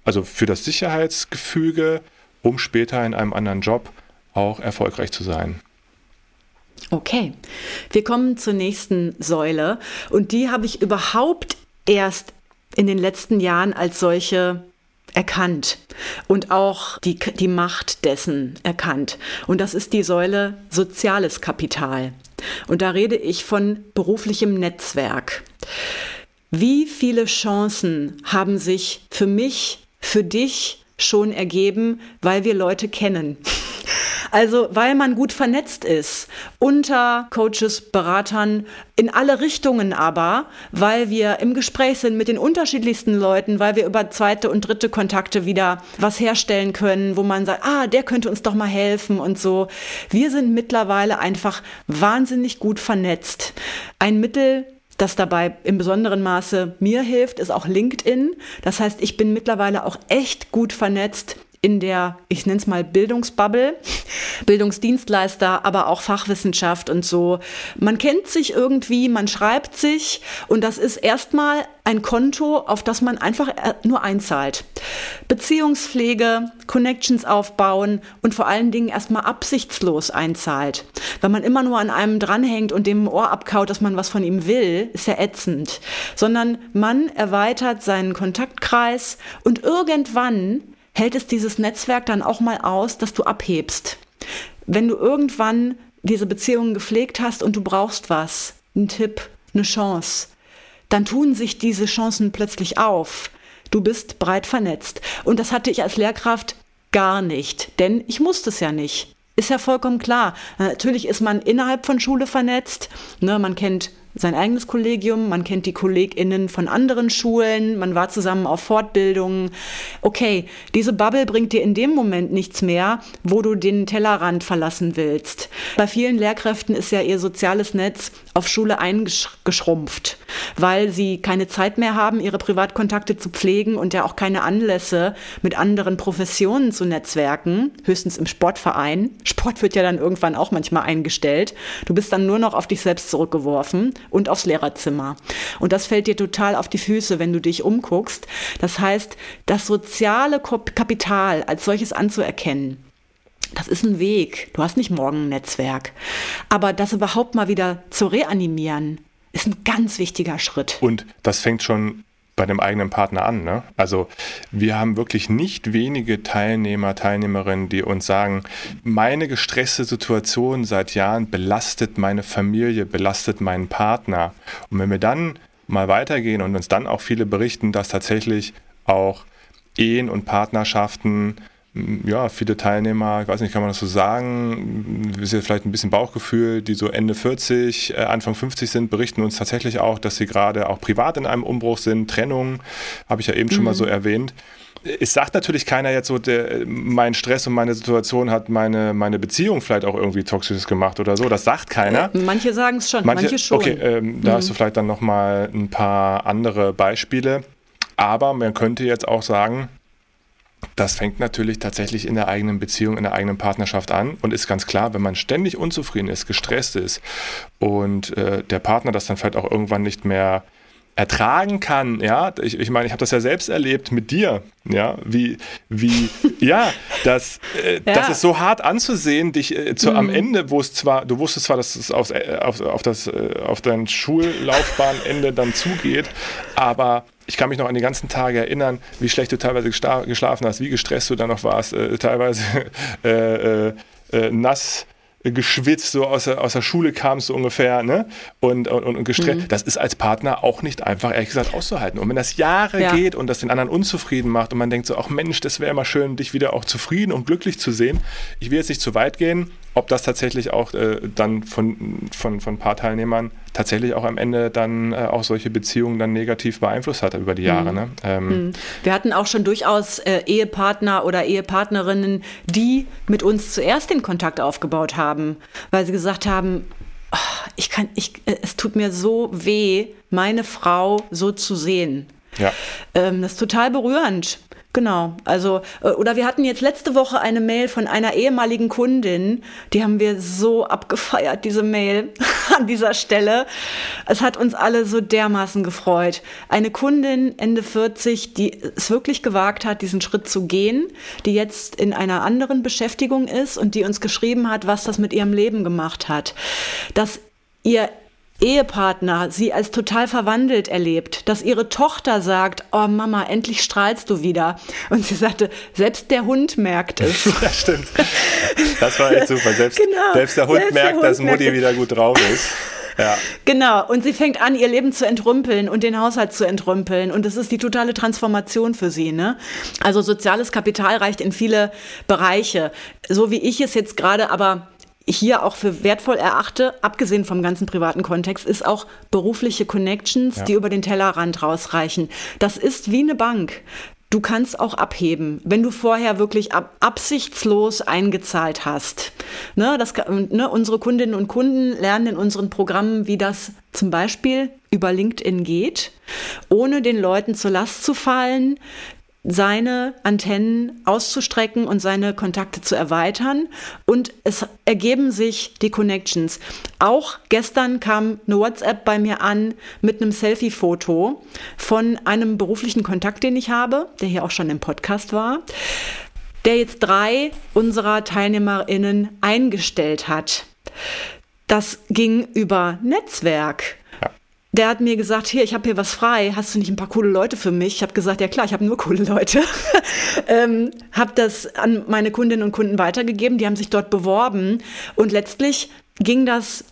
also für das Sicherheitsgefüge, um später in einem anderen Job auch erfolgreich zu sein. Okay, wir kommen zur nächsten Säule und die habe ich überhaupt erst in den letzten Jahren als solche erkannt und auch die, die Macht dessen erkannt. Und das ist die Säule soziales Kapital. Und da rede ich von beruflichem Netzwerk. Wie viele Chancen haben sich für mich für dich schon ergeben, weil wir Leute kennen. Also weil man gut vernetzt ist, unter Coaches, Beratern, in alle Richtungen aber, weil wir im Gespräch sind mit den unterschiedlichsten Leuten, weil wir über zweite und dritte Kontakte wieder was herstellen können, wo man sagt, ah, der könnte uns doch mal helfen und so. Wir sind mittlerweile einfach wahnsinnig gut vernetzt. Ein Mittel, das dabei im besonderen Maße mir hilft, ist auch LinkedIn. Das heißt, ich bin mittlerweile auch echt gut vernetzt in der, ich nenne es mal Bildungsbubble, Bildungsdienstleister, aber auch Fachwissenschaft und so. Man kennt sich irgendwie, man schreibt sich und das ist erstmal ein Konto, auf das man einfach äh, nur einzahlt. Beziehungspflege, Connections aufbauen und vor allen Dingen erstmal absichtslos einzahlt. Wenn man immer nur an einem dranhängt und dem Ohr abkaut, dass man was von ihm will, ist ja ätzend. Sondern man erweitert seinen Kontaktkreis und irgendwann hält es dieses Netzwerk dann auch mal aus, dass du abhebst. Wenn du irgendwann diese Beziehungen gepflegt hast und du brauchst was, einen Tipp, eine Chance, dann tun sich diese Chancen plötzlich auf. Du bist breit vernetzt. Und das hatte ich als Lehrkraft gar nicht, denn ich musste es ja nicht. Ist ja vollkommen klar. Natürlich ist man innerhalb von Schule vernetzt. Ne, man kennt sein eigenes Kollegium, man kennt die KollegInnen von anderen Schulen, man war zusammen auf Fortbildungen. Okay, diese Bubble bringt dir in dem Moment nichts mehr, wo du den Tellerrand verlassen willst. Bei vielen Lehrkräften ist ja ihr soziales Netz auf Schule eingeschrumpft, weil sie keine Zeit mehr haben, ihre Privatkontakte zu pflegen und ja auch keine Anlässe mit anderen Professionen zu netzwerken, höchstens im Sportverein. Sport wird ja dann irgendwann auch manchmal eingestellt. Du bist dann nur noch auf dich selbst zurückgeworfen und aufs Lehrerzimmer. Und das fällt dir total auf die Füße, wenn du dich umguckst. Das heißt, das soziale Kapital als solches anzuerkennen, das ist ein Weg. Du hast nicht morgen ein Netzwerk. Aber das überhaupt mal wieder zu reanimieren, ist ein ganz wichtiger Schritt. Und das fängt schon bei dem eigenen Partner an. Ne? Also wir haben wirklich nicht wenige Teilnehmer, Teilnehmerinnen, die uns sagen, meine gestresste Situation seit Jahren belastet meine Familie, belastet meinen Partner. Und wenn wir dann mal weitergehen und uns dann auch viele berichten, dass tatsächlich auch Ehen und Partnerschaften ja, viele Teilnehmer, ich weiß nicht, kann man das so sagen, ist ja vielleicht ein bisschen Bauchgefühl, die so Ende 40, äh, Anfang 50 sind, berichten uns tatsächlich auch, dass sie gerade auch privat in einem Umbruch sind, Trennung, habe ich ja eben mhm. schon mal mhm. so erwähnt. Es sagt natürlich keiner jetzt so, der, mein Stress und meine Situation hat meine, meine Beziehung vielleicht auch irgendwie toxisch gemacht oder so. Das sagt keiner. Äh, manche sagen es schon, manche, manche, schon. Okay, ähm, da mhm. hast du vielleicht dann nochmal ein paar andere Beispiele. Aber man könnte jetzt auch sagen, das fängt natürlich tatsächlich in der eigenen Beziehung, in der eigenen Partnerschaft an und ist ganz klar, wenn man ständig unzufrieden ist, gestresst ist und äh, der Partner das dann vielleicht auch irgendwann nicht mehr ertragen kann, ja, ich, ich meine, ich habe das ja selbst erlebt mit dir, ja, wie, wie, [LAUGHS] ja, das, äh, ja. das ist so hart anzusehen, dich äh, zu, mhm. am Ende, wo es zwar, du wusstest zwar, dass es aufs, äh, auf, auf, das, äh, auf dein Schullaufbahnende dann zugeht, aber ich kann mich noch an die ganzen Tage erinnern, wie schlecht du teilweise geschlafen hast, wie gestresst du dann noch warst, äh, teilweise [LAUGHS] äh, nass geschwitzt, so aus der, aus der Schule kamst so ungefähr, ne? Und, und, und gestresst. Mhm. Das ist als Partner auch nicht einfach, ehrlich gesagt, auszuhalten. Und wenn das Jahre ja. geht und das den anderen unzufrieden macht und man denkt so, ach Mensch, das wäre immer schön, dich wieder auch zufrieden und glücklich zu sehen. Ich will jetzt nicht zu weit gehen, ob das tatsächlich auch äh, dann von, von, von ein paar Teilnehmern tatsächlich auch am Ende dann äh, auch solche Beziehungen dann negativ beeinflusst hat über die Jahre. Mhm. Ne? Ähm, mhm. Wir hatten auch schon durchaus äh, Ehepartner oder Ehepartnerinnen, die mit uns zuerst den Kontakt aufgebaut haben, weil sie gesagt haben, oh, ich kann, ich, äh, es tut mir so weh, meine Frau so zu sehen. Ja. Ähm, das ist total berührend. Genau, also, äh, oder wir hatten jetzt letzte Woche eine Mail von einer ehemaligen Kundin, die haben wir so abgefeiert, diese Mail [LAUGHS] an dieser Stelle. Es hat uns alle so dermaßen gefreut. Eine Kundin, Ende 40, die es wirklich gewagt hat, diesen Schritt zu gehen, die jetzt in einer anderen Beschäftigung ist und die uns geschrieben hat, was das mit ihrem Leben gemacht hat. Dass ihr Ehepartner sie als total verwandelt erlebt, dass ihre Tochter sagt, oh Mama, endlich strahlst du wieder. Und sie sagte, selbst der Hund merkt es. [LAUGHS] ja, stimmt. Das war echt super. Selbst, genau. selbst der Hund selbst merkt, der Hund dass Mutti wieder gut drauf ist. Ja. Genau. Und sie fängt an, ihr Leben zu entrümpeln und den Haushalt zu entrümpeln. Und das ist die totale Transformation für sie. Ne? Also soziales Kapital reicht in viele Bereiche. So wie ich es jetzt gerade aber hier auch für wertvoll erachte, abgesehen vom ganzen privaten Kontext, ist auch berufliche Connections, ja. die über den Tellerrand rausreichen. Das ist wie eine Bank. Du kannst auch abheben, wenn du vorher wirklich ab, absichtslos eingezahlt hast. Ne, das, ne, unsere Kundinnen und Kunden lernen in unseren Programmen, wie das zum Beispiel über LinkedIn geht, ohne den Leuten zur Last zu fallen, seine Antennen auszustrecken und seine Kontakte zu erweitern. Und es ergeben sich die Connections. Auch gestern kam eine WhatsApp bei mir an mit einem Selfie-Foto von einem beruflichen Kontakt, den ich habe, der hier auch schon im Podcast war der jetzt drei unserer TeilnehmerInnen eingestellt hat. Das ging über Netzwerk der hat mir gesagt, hier, ich habe hier was frei, hast du nicht ein paar coole Leute für mich? Ich habe gesagt, ja klar, ich habe nur [LAUGHS] coole Leute. [LAUGHS] ähm, habe das an meine Kundinnen und Kunden weitergegeben, die haben sich dort beworben und letztlich ging das,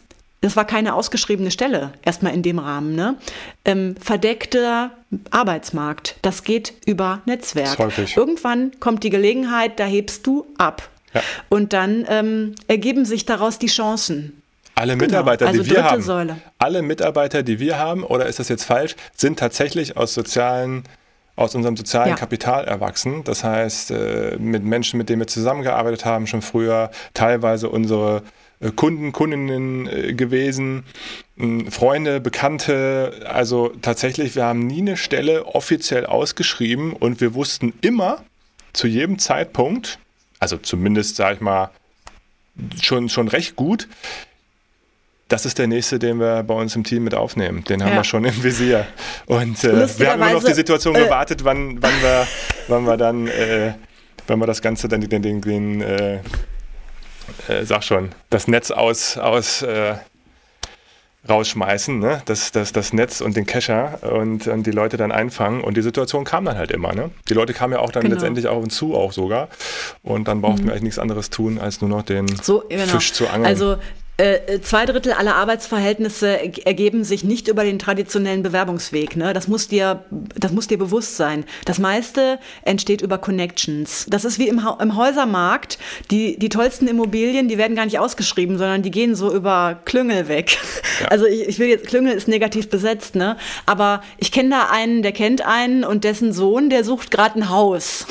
das war keine ausgeschriebene Stelle, erstmal in dem Rahmen, ne? Ähm, verdeckter Arbeitsmarkt, das geht über Netzwerk. Irgendwann kommt die Gelegenheit, da hebst du ab. Ja. Und dann ähm, ergeben sich daraus die Chancen. Alle genau. Mitarbeiter, also die wir haben, Säule. alle Mitarbeiter, die wir haben, oder ist das jetzt falsch, sind tatsächlich aus sozialen aus unserem sozialen ja. Kapital erwachsen. Das heißt, äh, mit Menschen, mit denen wir zusammengearbeitet haben, schon früher, teilweise unsere äh, Kunden, Kundinnen äh, gewesen, Freunde, Bekannte. Also tatsächlich, wir haben nie eine Stelle offiziell ausgeschrieben und wir wussten immer zu jedem Zeitpunkt, also zumindest, sage ich mal, schon, schon recht gut, das ist der nächste, den wir bei uns im Team mit aufnehmen. Den haben ja. wir schon im Visier. Und äh, wir haben nur noch die Situation äh, gewartet, wann, wann, wir, wann wir dann, äh, wann wir das Ganze dann den, den, den äh, äh, sag schon, das Netz aus, aus äh, rausschmeißen, ne? das, das, das Netz und den Kescher und, und die Leute dann einfangen. Und die Situation kam dann halt immer. Ne? Die Leute kamen ja auch dann genau. letztendlich auf uns zu, auch sogar. Und dann brauchten mhm. wir eigentlich nichts anderes tun, als nur noch den so, genau. Fisch zu angeln. Also äh, zwei Drittel aller Arbeitsverhältnisse ergeben sich nicht über den traditionellen Bewerbungsweg. Ne? Das, muss dir, das muss dir bewusst sein. Das meiste entsteht über Connections. Das ist wie im, ha im Häusermarkt. Die, die tollsten Immobilien, die werden gar nicht ausgeschrieben, sondern die gehen so über Klüngel weg. Ja. Also ich, ich will jetzt, Klüngel ist negativ besetzt, ne? aber ich kenne da einen, der kennt einen und dessen Sohn, der sucht gerade ein Haus.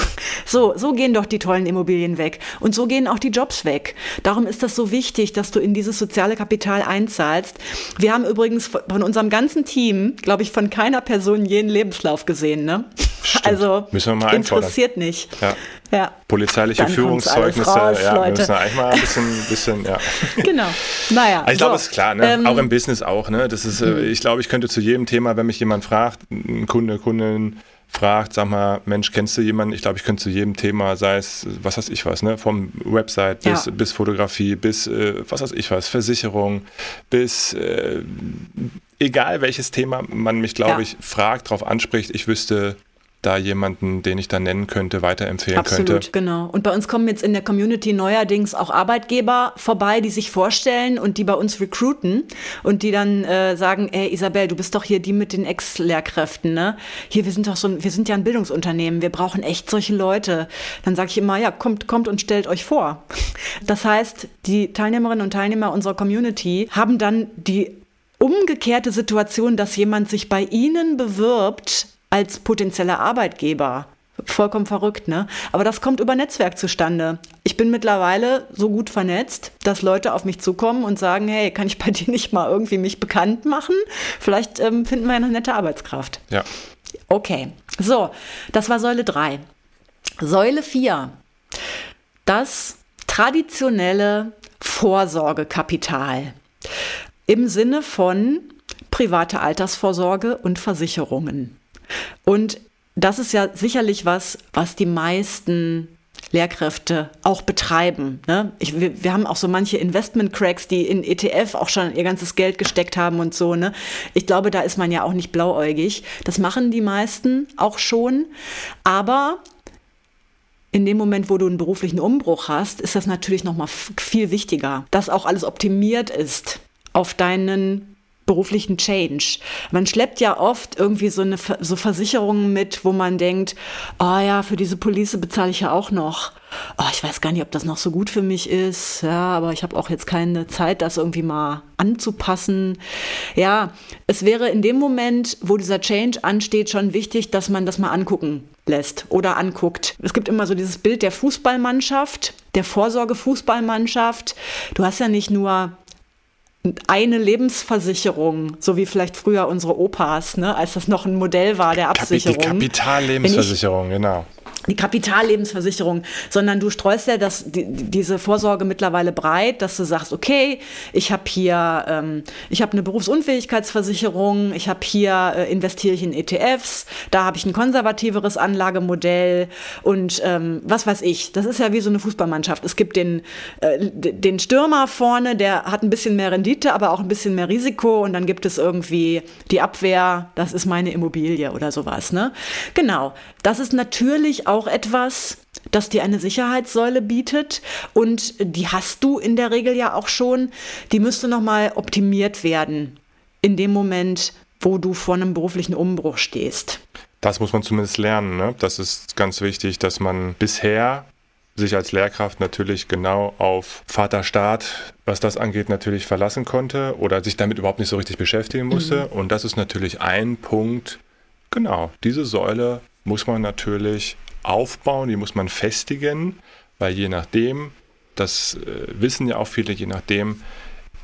So, so gehen doch die tollen Immobilien weg. Und so gehen auch die Jobs weg. Darum ist das so wichtig, dass du in dieses soziale Kapital einzahlst. Wir haben übrigens von unserem ganzen Team, glaube ich, von keiner Person jeden Lebenslauf gesehen. Ne? Stimmt. Also müssen wir mal interessiert nicht. Ja. Ja. Polizeiliche Dann Führungszeugnisse, raus, ja, Leute. müssen wir eigentlich mal ein bisschen, [LAUGHS] bisschen ja. Genau. Naja. ich glaube, so. ist klar, ne? Ähm, auch im Business auch, ne? Das ist, äh, ich glaube, ich könnte zu jedem Thema, wenn mich jemand fragt, ein Kunde, Kundin, fragt, sag mal, Mensch, kennst du jemanden? Ich glaube, ich könnte zu jedem Thema, sei es, was weiß ich was, ne, vom Website bis, ja. bis Fotografie, bis, äh, was weiß ich was, Versicherung, bis, äh, egal welches Thema man mich, glaube ja. ich, fragt, darauf anspricht, ich wüsste da jemanden, den ich dann nennen könnte, weiterempfehlen Absolut, könnte. Absolut, genau. Und bei uns kommen jetzt in der Community neuerdings auch Arbeitgeber vorbei, die sich vorstellen und die bei uns recruiten und die dann äh, sagen, ey Isabel, du bist doch hier die mit den Ex-Lehrkräften, ne? Hier, wir sind doch so, wir sind ja ein Bildungsunternehmen, wir brauchen echt solche Leute. Dann sage ich immer, ja, kommt, kommt und stellt euch vor. Das heißt, die Teilnehmerinnen und Teilnehmer unserer Community haben dann die umgekehrte Situation, dass jemand sich bei ihnen bewirbt, als potenzieller Arbeitgeber. Vollkommen verrückt, ne? Aber das kommt über Netzwerk zustande. Ich bin mittlerweile so gut vernetzt, dass Leute auf mich zukommen und sagen, hey, kann ich bei dir nicht mal irgendwie mich bekannt machen? Vielleicht ähm, finden wir eine nette Arbeitskraft. Ja. Okay. So, das war Säule 3. Säule 4. Das traditionelle Vorsorgekapital. Im Sinne von private Altersvorsorge und Versicherungen. Und das ist ja sicherlich was, was die meisten Lehrkräfte auch betreiben. Ne? Ich, wir, wir, haben auch so manche Investment-Cracks, die in ETF auch schon ihr ganzes Geld gesteckt haben und so. Ne? Ich glaube, da ist man ja auch nicht blauäugig. Das machen die meisten auch schon. Aber in dem Moment, wo du einen beruflichen Umbruch hast, ist das natürlich noch mal viel wichtiger, dass auch alles optimiert ist auf deinen beruflichen Change. Man schleppt ja oft irgendwie so eine so Versicherungen mit, wo man denkt, oh ja, für diese Police bezahle ich ja auch noch. Oh, ich weiß gar nicht, ob das noch so gut für mich ist. Ja, aber ich habe auch jetzt keine Zeit, das irgendwie mal anzupassen. Ja, es wäre in dem Moment, wo dieser Change ansteht, schon wichtig, dass man das mal angucken lässt oder anguckt. Es gibt immer so dieses Bild der Fußballmannschaft, der Vorsorgefußballmannschaft. Du hast ja nicht nur eine Lebensversicherung, so wie vielleicht früher unsere Opas, ne, als das noch ein Modell war der Absicherung. Die Kapitallebensversicherung, genau die Kapitallebensversicherung, sondern du streust ja das, die, diese Vorsorge mittlerweile breit, dass du sagst, okay, ich habe hier, ähm, ich habe eine Berufsunfähigkeitsversicherung, ich habe hier äh, investiere ich in ETFs, da habe ich ein konservativeres Anlagemodell und ähm, was weiß ich. Das ist ja wie so eine Fußballmannschaft. Es gibt den, äh, den Stürmer vorne, der hat ein bisschen mehr Rendite, aber auch ein bisschen mehr Risiko und dann gibt es irgendwie die Abwehr, das ist meine Immobilie oder sowas. Ne? Genau. Das ist natürlich auch etwas, das dir eine Sicherheitssäule bietet und die hast du in der Regel ja auch schon. Die müsste nochmal optimiert werden in dem Moment, wo du vor einem beruflichen Umbruch stehst. Das muss man zumindest lernen. Ne? Das ist ganz wichtig, dass man bisher sich als Lehrkraft natürlich genau auf Vaterstaat, was das angeht, natürlich verlassen konnte oder sich damit überhaupt nicht so richtig beschäftigen musste. Mhm. Und das ist natürlich ein Punkt, genau, diese Säule muss man natürlich aufbauen, die muss man festigen, weil je nachdem, das äh, wissen ja auch viele, je nachdem,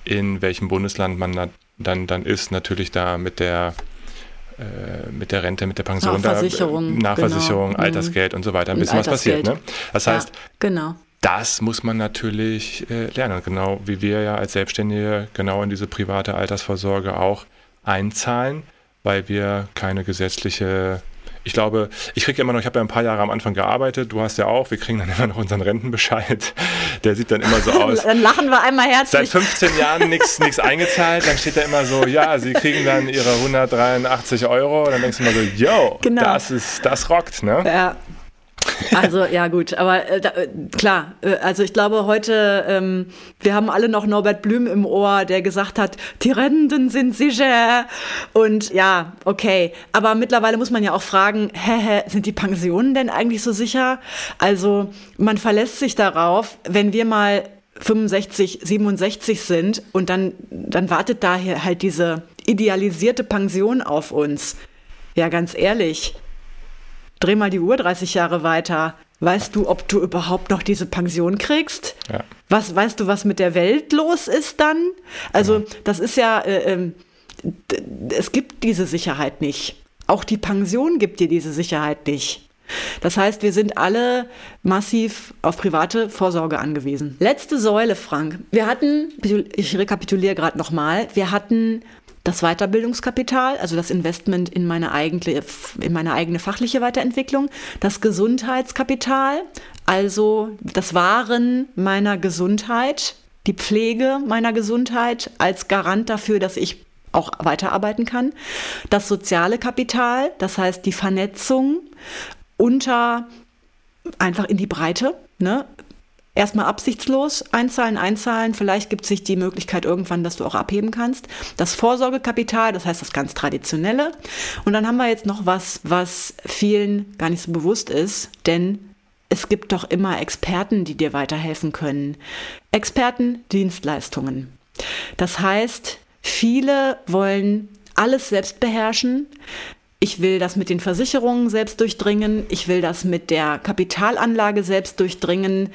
in welchem Bundesland man dann, dann ist, natürlich da mit der äh, mit der Rente, mit der Pension, Nachversicherung, da, Nachversicherung genau. Altersgeld und so weiter, ein bisschen was passiert. Ne? Das heißt, ja, genau. das muss man natürlich äh, lernen, genau wie wir ja als Selbstständige genau in diese private Altersvorsorge auch einzahlen, weil wir keine gesetzliche Ich glaube, ich kriege immer noch, ich habe ja ein paar Jahre am Anfang gearbeitet, du hast ja auch, wir kriegen dann [LAUGHS] immer noch unseren Rentenbescheid. Der sieht dann immer so [LAUGHS] aus. dann lachen wir einmal herzlich. Seit 15 Jahren nichts [LAUGHS] eingezahlt, dann steht da immer so, ja, sie kriegen dann ihre 183 Euro. Und dann denkst du immer so, yo, genau. das ist, das rockt, ne? Ja. Also ja gut, aber äh, da, äh, klar, äh, also ich glaube heute, ähm, wir haben alle noch Norbert Blüm im Ohr, der gesagt hat, die Renten sind sicher. Und ja, okay, aber mittlerweile muss man ja auch fragen, hä, hä, sind die Pensionen denn eigentlich so sicher? Also man verlässt sich darauf, wenn wir mal 65, 67 sind und dann, dann wartet da halt diese idealisierte Pension auf uns. Ja, ganz ehrlich, dreh mal die Uhr 30 Jahre weiter. Weißt du, ob du überhaupt noch diese Pension kriegst? Ja. Was weißt du, was mit der Welt los ist dann? Also, ja. das ist ja, äh, äh, es gibt diese Sicherheit nicht. Auch die Pension gibt dir diese Sicherheit nicht. Das heißt, wir sind alle massiv auf private Vorsorge angewiesen. Letzte Säule, Frank. Wir hatten, ich rekapituliere gerade nochmal, wir hatten das Weiterbildungskapital, also das Investment in meine, eigene, in meine eigene fachliche Weiterentwicklung, das Gesundheitskapital, also das Wahren meiner Gesundheit, die Pflege meiner Gesundheit als Garant dafür, dass ich auch weiterarbeiten kann, das soziale Kapital, das heißt die Vernetzung unter einfach in die Breite, ne? Erstmal absichtslos einzahlen, einzahlen. Vielleicht gibt sich die Möglichkeit irgendwann, dass du auch abheben kannst. Das Vorsorgekapital, das heißt das ganz traditionelle. Und dann haben wir jetzt noch was, was vielen gar nicht so bewusst ist, denn es gibt doch immer Experten, die dir weiterhelfen können. Experten, Dienstleistungen. Das heißt, viele wollen alles selbst beherrschen. Ich will das mit den Versicherungen selbst durchdringen. Ich will das mit der Kapitalanlage selbst durchdringen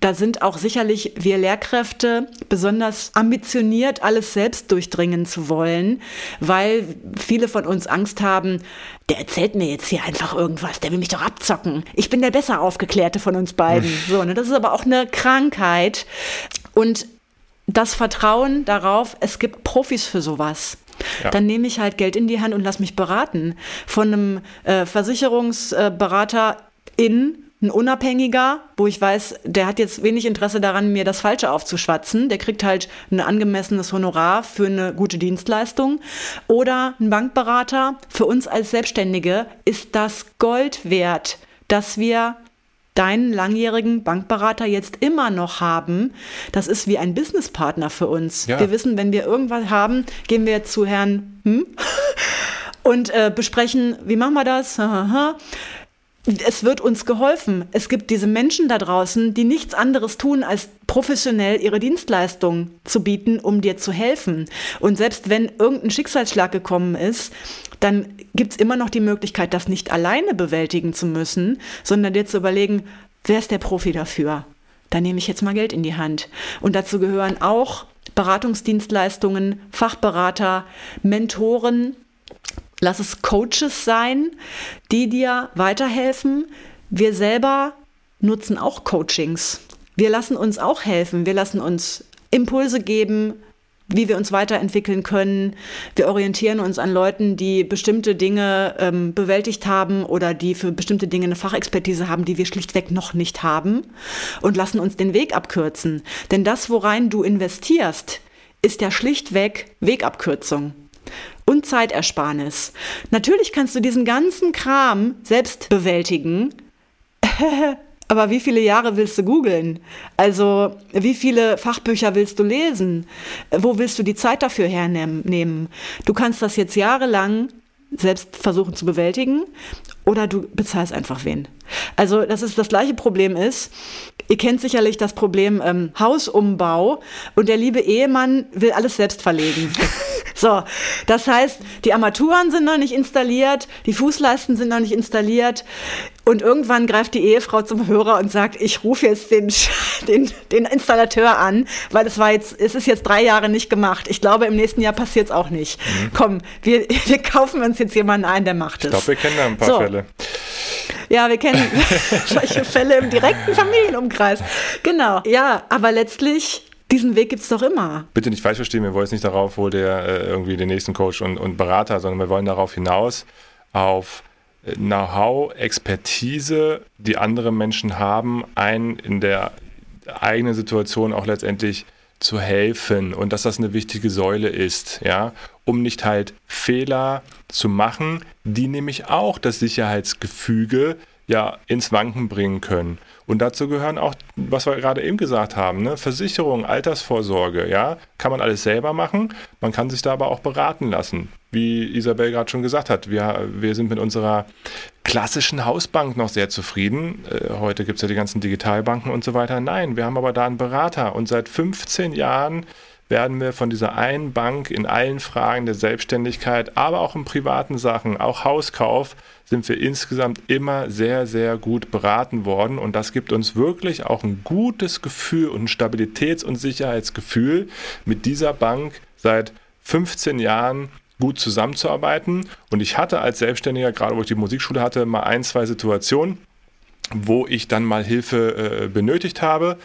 da sind auch sicherlich wir Lehrkräfte besonders ambitioniert, alles selbst durchdringen zu wollen, weil viele von uns Angst haben, der erzählt mir jetzt hier einfach irgendwas, der will mich doch abzocken. Ich bin der besser aufgeklärte von uns beiden. So, ne? Das ist aber auch eine Krankheit. Und das Vertrauen darauf, es gibt Profis für sowas. Ja. Dann nehme ich halt Geld in die Hand und lass mich beraten. Von einem äh, Versicherungsberater in ein Unabhängiger, wo ich weiß, der hat jetzt wenig Interesse daran, mir das Falsche aufzuschwatzen. Der kriegt halt ein angemessenes Honorar für eine gute Dienstleistung. Oder ein Bankberater. Für uns als Selbstständige ist das Gold wert, dass wir deinen langjährigen Bankberater jetzt immer noch haben. Das ist wie ein Businesspartner für uns. Ja. Wir wissen, wenn wir irgendwas haben, gehen wir zu Herrn hm? [LAUGHS] und äh, besprechen, wie machen wir das? Es wird uns geholfen. Es gibt diese Menschen da draußen, die nichts anderes tun, als professionell ihre Dienstleistungen zu bieten, um dir zu helfen. Und selbst wenn irgendein Schicksalsschlag gekommen ist, dann gibt es immer noch die Möglichkeit, das nicht alleine bewältigen zu müssen, sondern dir zu überlegen, wer ist der Profi dafür? Da nehme ich jetzt mal Geld in die Hand. Und dazu gehören auch Beratungsdienstleistungen, Fachberater, Mentoren, Lass es Coaches sein, die dir weiterhelfen. Wir selber nutzen auch Coachings. Wir lassen uns auch helfen. Wir lassen uns Impulse geben, wie wir uns weiterentwickeln können. Wir orientieren uns an Leuten, die bestimmte Dinge ähm, bewältigt haben oder die für bestimmte Dinge eine Fachexpertise haben, die wir schlichtweg noch nicht haben und lassen uns den Weg abkürzen. Denn das, worein du investierst, ist ja schlichtweg Wegabkürzung und Zeitersparnis. Natürlich kannst du diesen ganzen Kram selbst bewältigen. [LAUGHS] Aber wie viele Jahre willst du googeln? Also, wie viele Fachbücher willst du lesen? Wo willst du die Zeit dafür hernehmen? Du kannst das jetzt jahrelang selbst versuchen zu bewältigen oder du bezahlst einfach wen. Also, dass es das gleiche Problem ist. Ihr kennt sicherlich das Problem ähm, Hausumbau und der liebe Ehemann will alles selbst verlegen. [LAUGHS] so, das heißt, die Armaturen sind noch nicht installiert, die Fußleisten sind noch nicht installiert und irgendwann greift die Ehefrau zum Hörer und sagt, ich rufe jetzt den, [LAUGHS] den, den Installateur an, weil es war jetzt, es ist jetzt drei Jahre nicht gemacht. Ich glaube, im nächsten Jahr passiert es auch nicht. Mhm. Komm, wir, [LAUGHS] wir kaufen uns jetzt jemanden ein, der macht es. Ich glaube, wir kennen da ein paar so. Fälle. Ja, wir kennen [LAUGHS] solche Fälle im direkten Familienumkreis. Genau. Ja, aber letztlich diesen Weg gibt es doch immer. Bitte nicht falsch verstehen, wir wollen jetzt nicht darauf, wo der äh, irgendwie den nächsten Coach und, und Berater, sondern wir wollen darauf hinaus, auf Know-how, Expertise, die andere Menschen haben, einen in der eigenen Situation auch letztendlich zu helfen und dass das eine wichtige Säule ist, ja, um nicht halt Fehler zu machen, die nämlich auch das Sicherheitsgefüge ja ins Wanken bringen können. Und dazu gehören auch, was wir gerade eben gesagt haben, ne? Versicherung, Altersvorsorge, ja, kann man alles selber machen. Man kann sich da aber auch beraten lassen. Wie Isabel gerade schon gesagt hat, wir, wir sind mit unserer klassischen Hausbank noch sehr zufrieden. Äh, heute gibt es ja die ganzen Digitalbanken und so weiter. Nein, wir haben aber da einen Berater und seit 15 Jahren werden wir von dieser einen Bank in allen Fragen der Selbstständigkeit, aber auch in privaten Sachen, auch Hauskauf, sind wir insgesamt immer sehr, sehr gut beraten worden. Und das gibt uns wirklich auch ein gutes Gefühl und ein Stabilitäts- und Sicherheitsgefühl, mit dieser Bank seit 15 Jahren gut zusammenzuarbeiten. Und ich hatte als Selbstständiger, gerade wo ich die Musikschule hatte, mal ein, zwei Situationen, wo ich dann mal Hilfe äh, benötigt habe,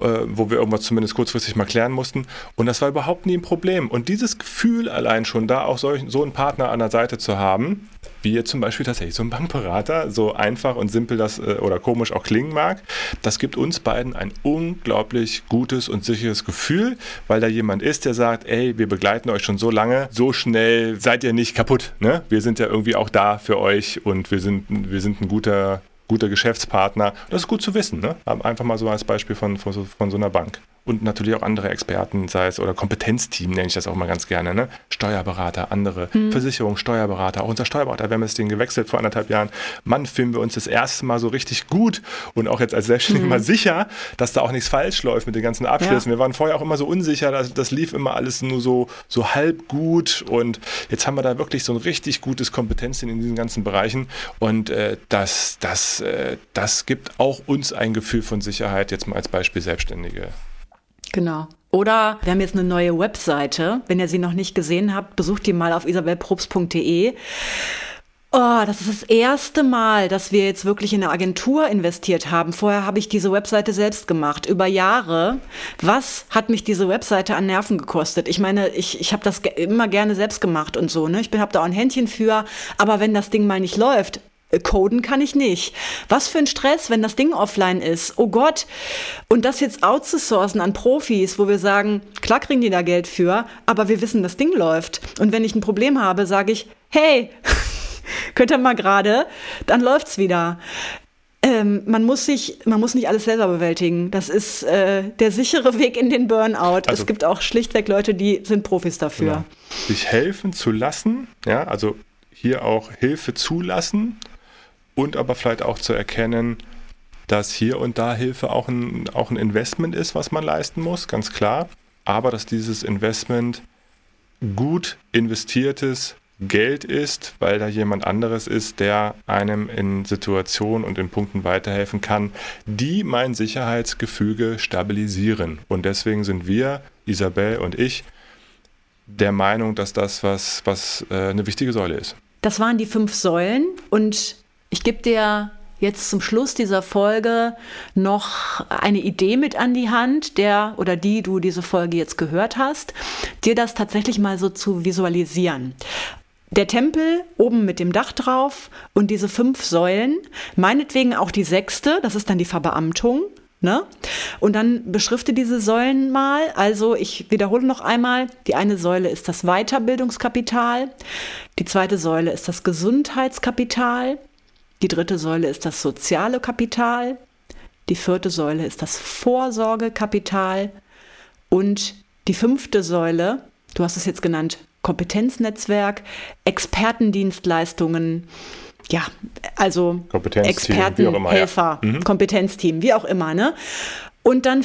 äh, wo wir irgendwas zumindest kurzfristig mal klären mussten. Und das war überhaupt nie ein Problem. Und dieses Gefühl allein schon da auch solch, so einen Partner an der Seite zu haben, wie zum Beispiel tatsächlich so ein Bankberater, so einfach und simpel das äh, oder komisch auch klingen mag, das gibt uns beiden ein unglaublich gutes und sicheres Gefühl, weil da jemand ist, der sagt, ey, wir begleiten euch schon so lange, so schnell seid ihr nicht kaputt. Ne? Wir sind ja irgendwie auch da für euch und wir sind, wir sind ein guter guter Geschäftspartner. Das ist gut zu wissen. Ne? Einfach mal so als Beispiel von, von, so, von so einer Bank und natürlich auch andere Experten, sei es oder Kompetenzteam nenne ich das auch mal ganz gerne, ne? Steuerberater, andere, hm. Versicherung, Steuerberater, auch unser Steuerberater, wir haben jetzt den gewechselt vor anderthalb Jahren. Mann, finden wir uns das erste Mal so richtig gut und auch jetzt als Selbstständiger hm. mal sicher, dass da auch nichts falsch läuft mit den ganzen Abschlüssen. Ja. Wir waren vorher auch immer so unsicher, das, das lief immer alles nur so, so halb gut und jetzt haben wir da wirklich so ein richtig gutes Kompetenzteam in diesen ganzen Bereichen und äh, das, das, äh, das gibt auch uns ein Gefühl von Sicherheit, jetzt mal als Beispiel Selbstständige. Genau. Oder wir haben jetzt eine neue Webseite. Wenn ihr sie noch nicht gesehen habt, besucht die mal auf isabelprobst.de. Oh, das ist das erste Mal, dass wir jetzt wirklich in eine Agentur investiert haben. Vorher habe ich diese Webseite selbst gemacht, über Jahre. Was hat mich diese Webseite an Nerven gekostet? Ich meine, ich, ich habe das immer gerne selbst gemacht und so. Ne? Ich habe da auch ein Händchen für. Aber wenn das Ding mal nicht läuft, coden kann ich nicht. Was für ein Stress, wenn das Ding offline ist. Oh Gott. Und das jetzt outzusourcen an Profis, wo wir sagen, klar kriegen die da Geld für, aber wir wissen, das Ding läuft. Und wenn ich ein Problem habe, sage ich, hey, [LAUGHS] könnt ihr mal gerade, dann läuft's wieder. Ähm, man, muss sich, man muss nicht alles selber bewältigen. Das ist äh, der sichere Weg in den Burnout. Also, es gibt auch schlichtweg Leute, die sind Profis dafür. Genau. Sich helfen zu lassen, ja, also hier auch Hilfe zulassen und aber vielleicht auch zu erkennen, dass hier und da Hilfe auch ein, auch ein Investment ist, was man leisten muss, ganz klar, aber dass dieses Investment gut investiertes Geld ist, weil da jemand anderes ist, der einem in Situationen und in Punkten weiterhelfen kann, die mein Sicherheitsgefüge stabilisieren. Und deswegen sind wir, Isabel und ich, der Meinung, dass das was, was äh, eine wichtige Säule ist. Das waren die fünf Säulen und ich gebe dir jetzt zum Schluss dieser Folge noch eine Idee mit an die Hand, der oder die du diese Folge jetzt gehört hast, dir das tatsächlich mal so zu visualisieren. Der Tempel oben mit dem Dach drauf und diese fünf Säulen, meinetwegen auch die sechste, das ist dann die Verbeamtung. Ne? Und dann beschrifte diese Säulen mal. Also ich wiederhole noch einmal, die eine Säule ist das Weiterbildungskapital, die zweite Säule ist das Gesundheitskapital, die dritte Säule ist das soziale Kapital. Die vierte Säule ist das Vorsorgekapital. Und die fünfte Säule, du hast es jetzt genannt, Kompetenznetzwerk, Expertendienstleistungen, ja, also Experten, Helfer, ja. mhm. Kompetenzteam, wie auch immer, ne? Und dann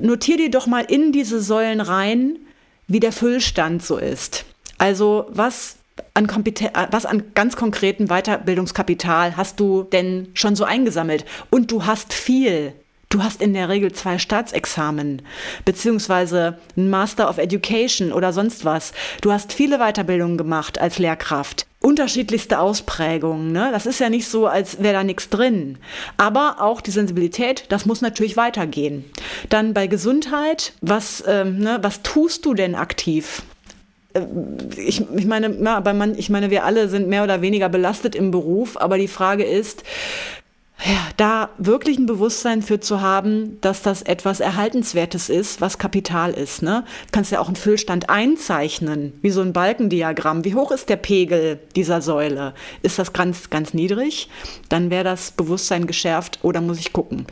notier dir doch mal in diese Säulen rein, wie der Füllstand so ist. Also was an äh, was an ganz konkreten Weiterbildungskapital hast du denn schon so eingesammelt? Und du hast viel. Du hast in der Regel zwei Staatsexamen, beziehungsweise ein Master of Education oder sonst was. Du hast viele Weiterbildungen gemacht als Lehrkraft. Unterschiedlichste Ausprägungen. Ne? Das ist ja nicht so, als wäre da nichts drin. Aber auch die Sensibilität, das muss natürlich weitergehen. Dann bei Gesundheit, was, ähm, ne, was tust du denn aktiv? Äh, ich, ich meine, na, bei man, ich meine, wir alle sind mehr oder weniger belastet im Beruf, aber die Frage ist, ja, da wirklich ein Bewusstsein für zu haben, dass das etwas Erhaltenswertes ist, was Kapital ist. Ne? Du kannst ja auch einen Füllstand einzeichnen, wie so ein Balkendiagramm. Wie hoch ist der Pegel dieser Säule? Ist das ganz, ganz niedrig? Dann wäre das Bewusstsein geschärft oder muss ich gucken.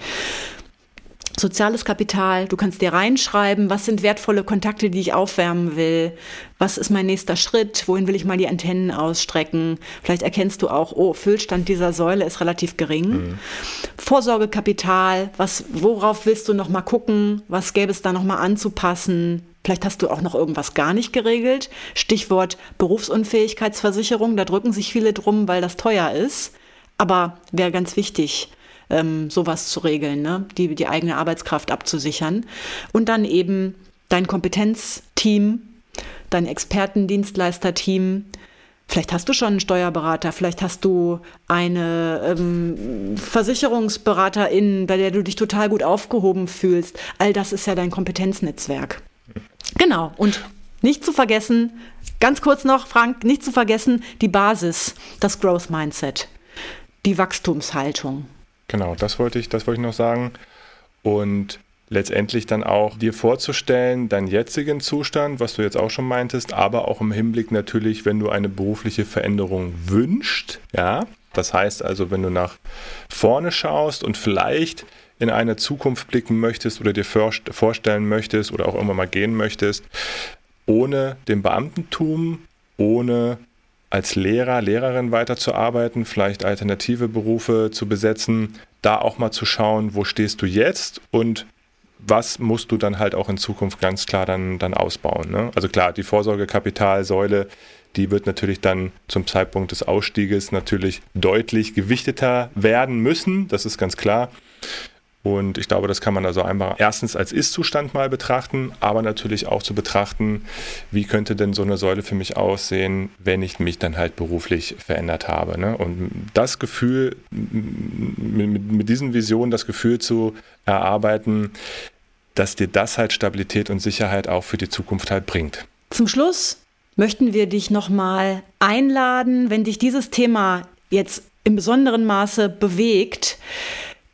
Soziales Kapital, du kannst dir reinschreiben, was sind wertvolle Kontakte, die ich aufwärmen will, was ist mein nächster Schritt, wohin will ich mal die Antennen ausstrecken. Vielleicht erkennst du auch, oh, Füllstand dieser Säule ist relativ gering. Mhm. Vorsorgekapital, was, worauf willst du noch mal gucken, was gäbe es da noch mal anzupassen? Vielleicht hast du auch noch irgendwas gar nicht geregelt. Stichwort Berufsunfähigkeitsversicherung, da drücken sich viele drum, weil das teuer ist. Aber wäre ganz wichtig ähm, sowas zu regeln, ne? die, die eigene Arbeitskraft abzusichern. Und dann eben dein Kompetenzteam, dein Expertendienstleisterteam. Vielleicht hast du schon einen Steuerberater, vielleicht hast du eine ähm, Versicherungsberaterin, bei der du dich total gut aufgehoben fühlst. All das ist ja dein Kompetenznetzwerk. Genau. Und nicht zu vergessen, ganz kurz noch, Frank, nicht zu vergessen, die Basis, das Growth Mindset, die Wachstumshaltung. Genau, das wollte ich, das wollte ich noch sagen. Und letztendlich dann auch dir vorzustellen, deinen jetzigen Zustand, was du jetzt auch schon meintest, aber auch im Hinblick natürlich, wenn du eine berufliche Veränderung wünschst, ja. Das heißt also, wenn du nach vorne schaust und vielleicht in eine Zukunft blicken möchtest oder dir vorstellen möchtest oder auch irgendwann mal gehen möchtest, ohne dem Beamtentum, ohne als Lehrer, Lehrerin weiterzuarbeiten, vielleicht alternative Berufe zu besetzen, da auch mal zu schauen, wo stehst du jetzt und was musst du dann halt auch in Zukunft ganz klar dann, dann ausbauen. Ne? Also klar, die Vorsorgekapitalsäule, die wird natürlich dann zum Zeitpunkt des Ausstieges natürlich deutlich gewichteter werden müssen, das ist ganz klar. Und ich glaube, das kann man also einmal erstens als Ist-Zustand mal betrachten, aber natürlich auch zu betrachten, wie könnte denn so eine Säule für mich aussehen, wenn ich mich dann halt beruflich verändert habe. Ne? Und das Gefühl, mit, mit diesen Visionen das Gefühl zu erarbeiten, dass dir das halt Stabilität und Sicherheit auch für die Zukunft halt bringt. Zum Schluss möchten wir dich nochmal einladen, wenn dich dieses Thema jetzt im besonderen Maße bewegt,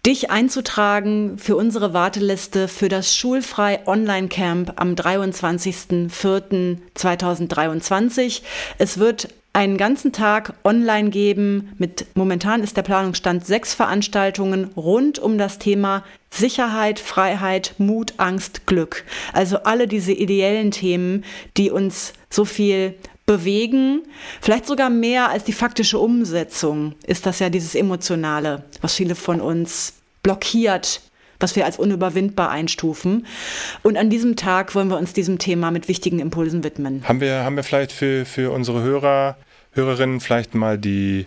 dich einzutragen für unsere Warteliste für das Schulfrei Online Camp am 23.04.2023. Es wird einen ganzen Tag online geben mit momentan ist der Planungsstand sechs Veranstaltungen rund um das Thema Sicherheit, Freiheit, Mut, Angst, Glück. Also alle diese ideellen Themen, die uns so viel bewegen, vielleicht sogar mehr als die faktische Umsetzung, ist das ja dieses Emotionale, was viele von uns blockiert, was wir als unüberwindbar einstufen. Und an diesem Tag wollen wir uns diesem Thema mit wichtigen Impulsen widmen. Haben wir, haben wir vielleicht für, für unsere Hörer, Hörerinnen vielleicht mal die,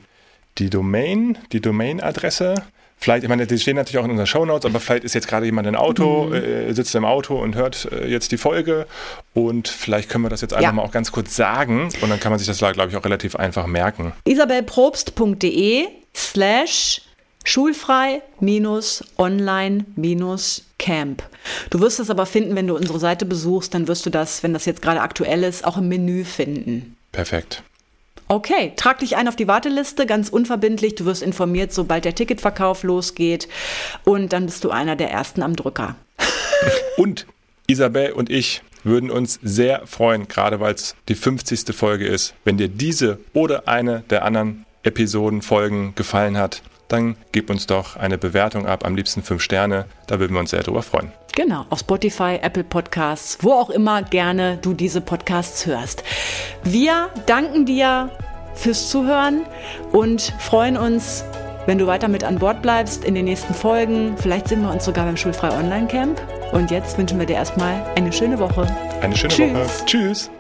die Domain, die Domain-Adresse? Vielleicht, ich meine, die stehen natürlich auch in unseren Shownotes, aber vielleicht ist jetzt gerade jemand im Auto, mhm. äh, sitzt im Auto und hört äh, jetzt die Folge und vielleicht können wir das jetzt einfach ja. mal auch ganz kurz sagen und dann kann man sich das, glaube ich, auch relativ einfach merken. isabelprobst.de slash schulfrei-online-camp. Du wirst es aber finden, wenn du unsere Seite besuchst, dann wirst du das, wenn das jetzt gerade aktuell ist, auch im Menü finden. Perfekt. Okay, trag dich ein auf die Warteliste, ganz unverbindlich. Du wirst informiert, sobald der Ticketverkauf losgeht. Und dann bist du einer der Ersten am Drücker. [LAUGHS] und Isabel und ich würden uns sehr freuen, gerade weil es die 50. Folge ist, wenn dir diese oder eine der anderen Episoden, Folgen gefallen hat, dann gib uns doch eine Bewertung ab, am liebsten fünf Sterne. Da würden wir uns sehr drüber freuen. Genau, auf Spotify, Apple Podcasts, wo auch immer gerne du diese Podcasts hörst. Wir danken dir fürs Zuhören und freuen uns, wenn du weiter mit an Bord bleibst in den nächsten Folgen. Vielleicht sehen wir uns sogar beim Schulfrei Online Camp. Und jetzt wünschen wir dir erstmal eine schöne Woche. Eine schöne Tschüss. Woche. Tschüss.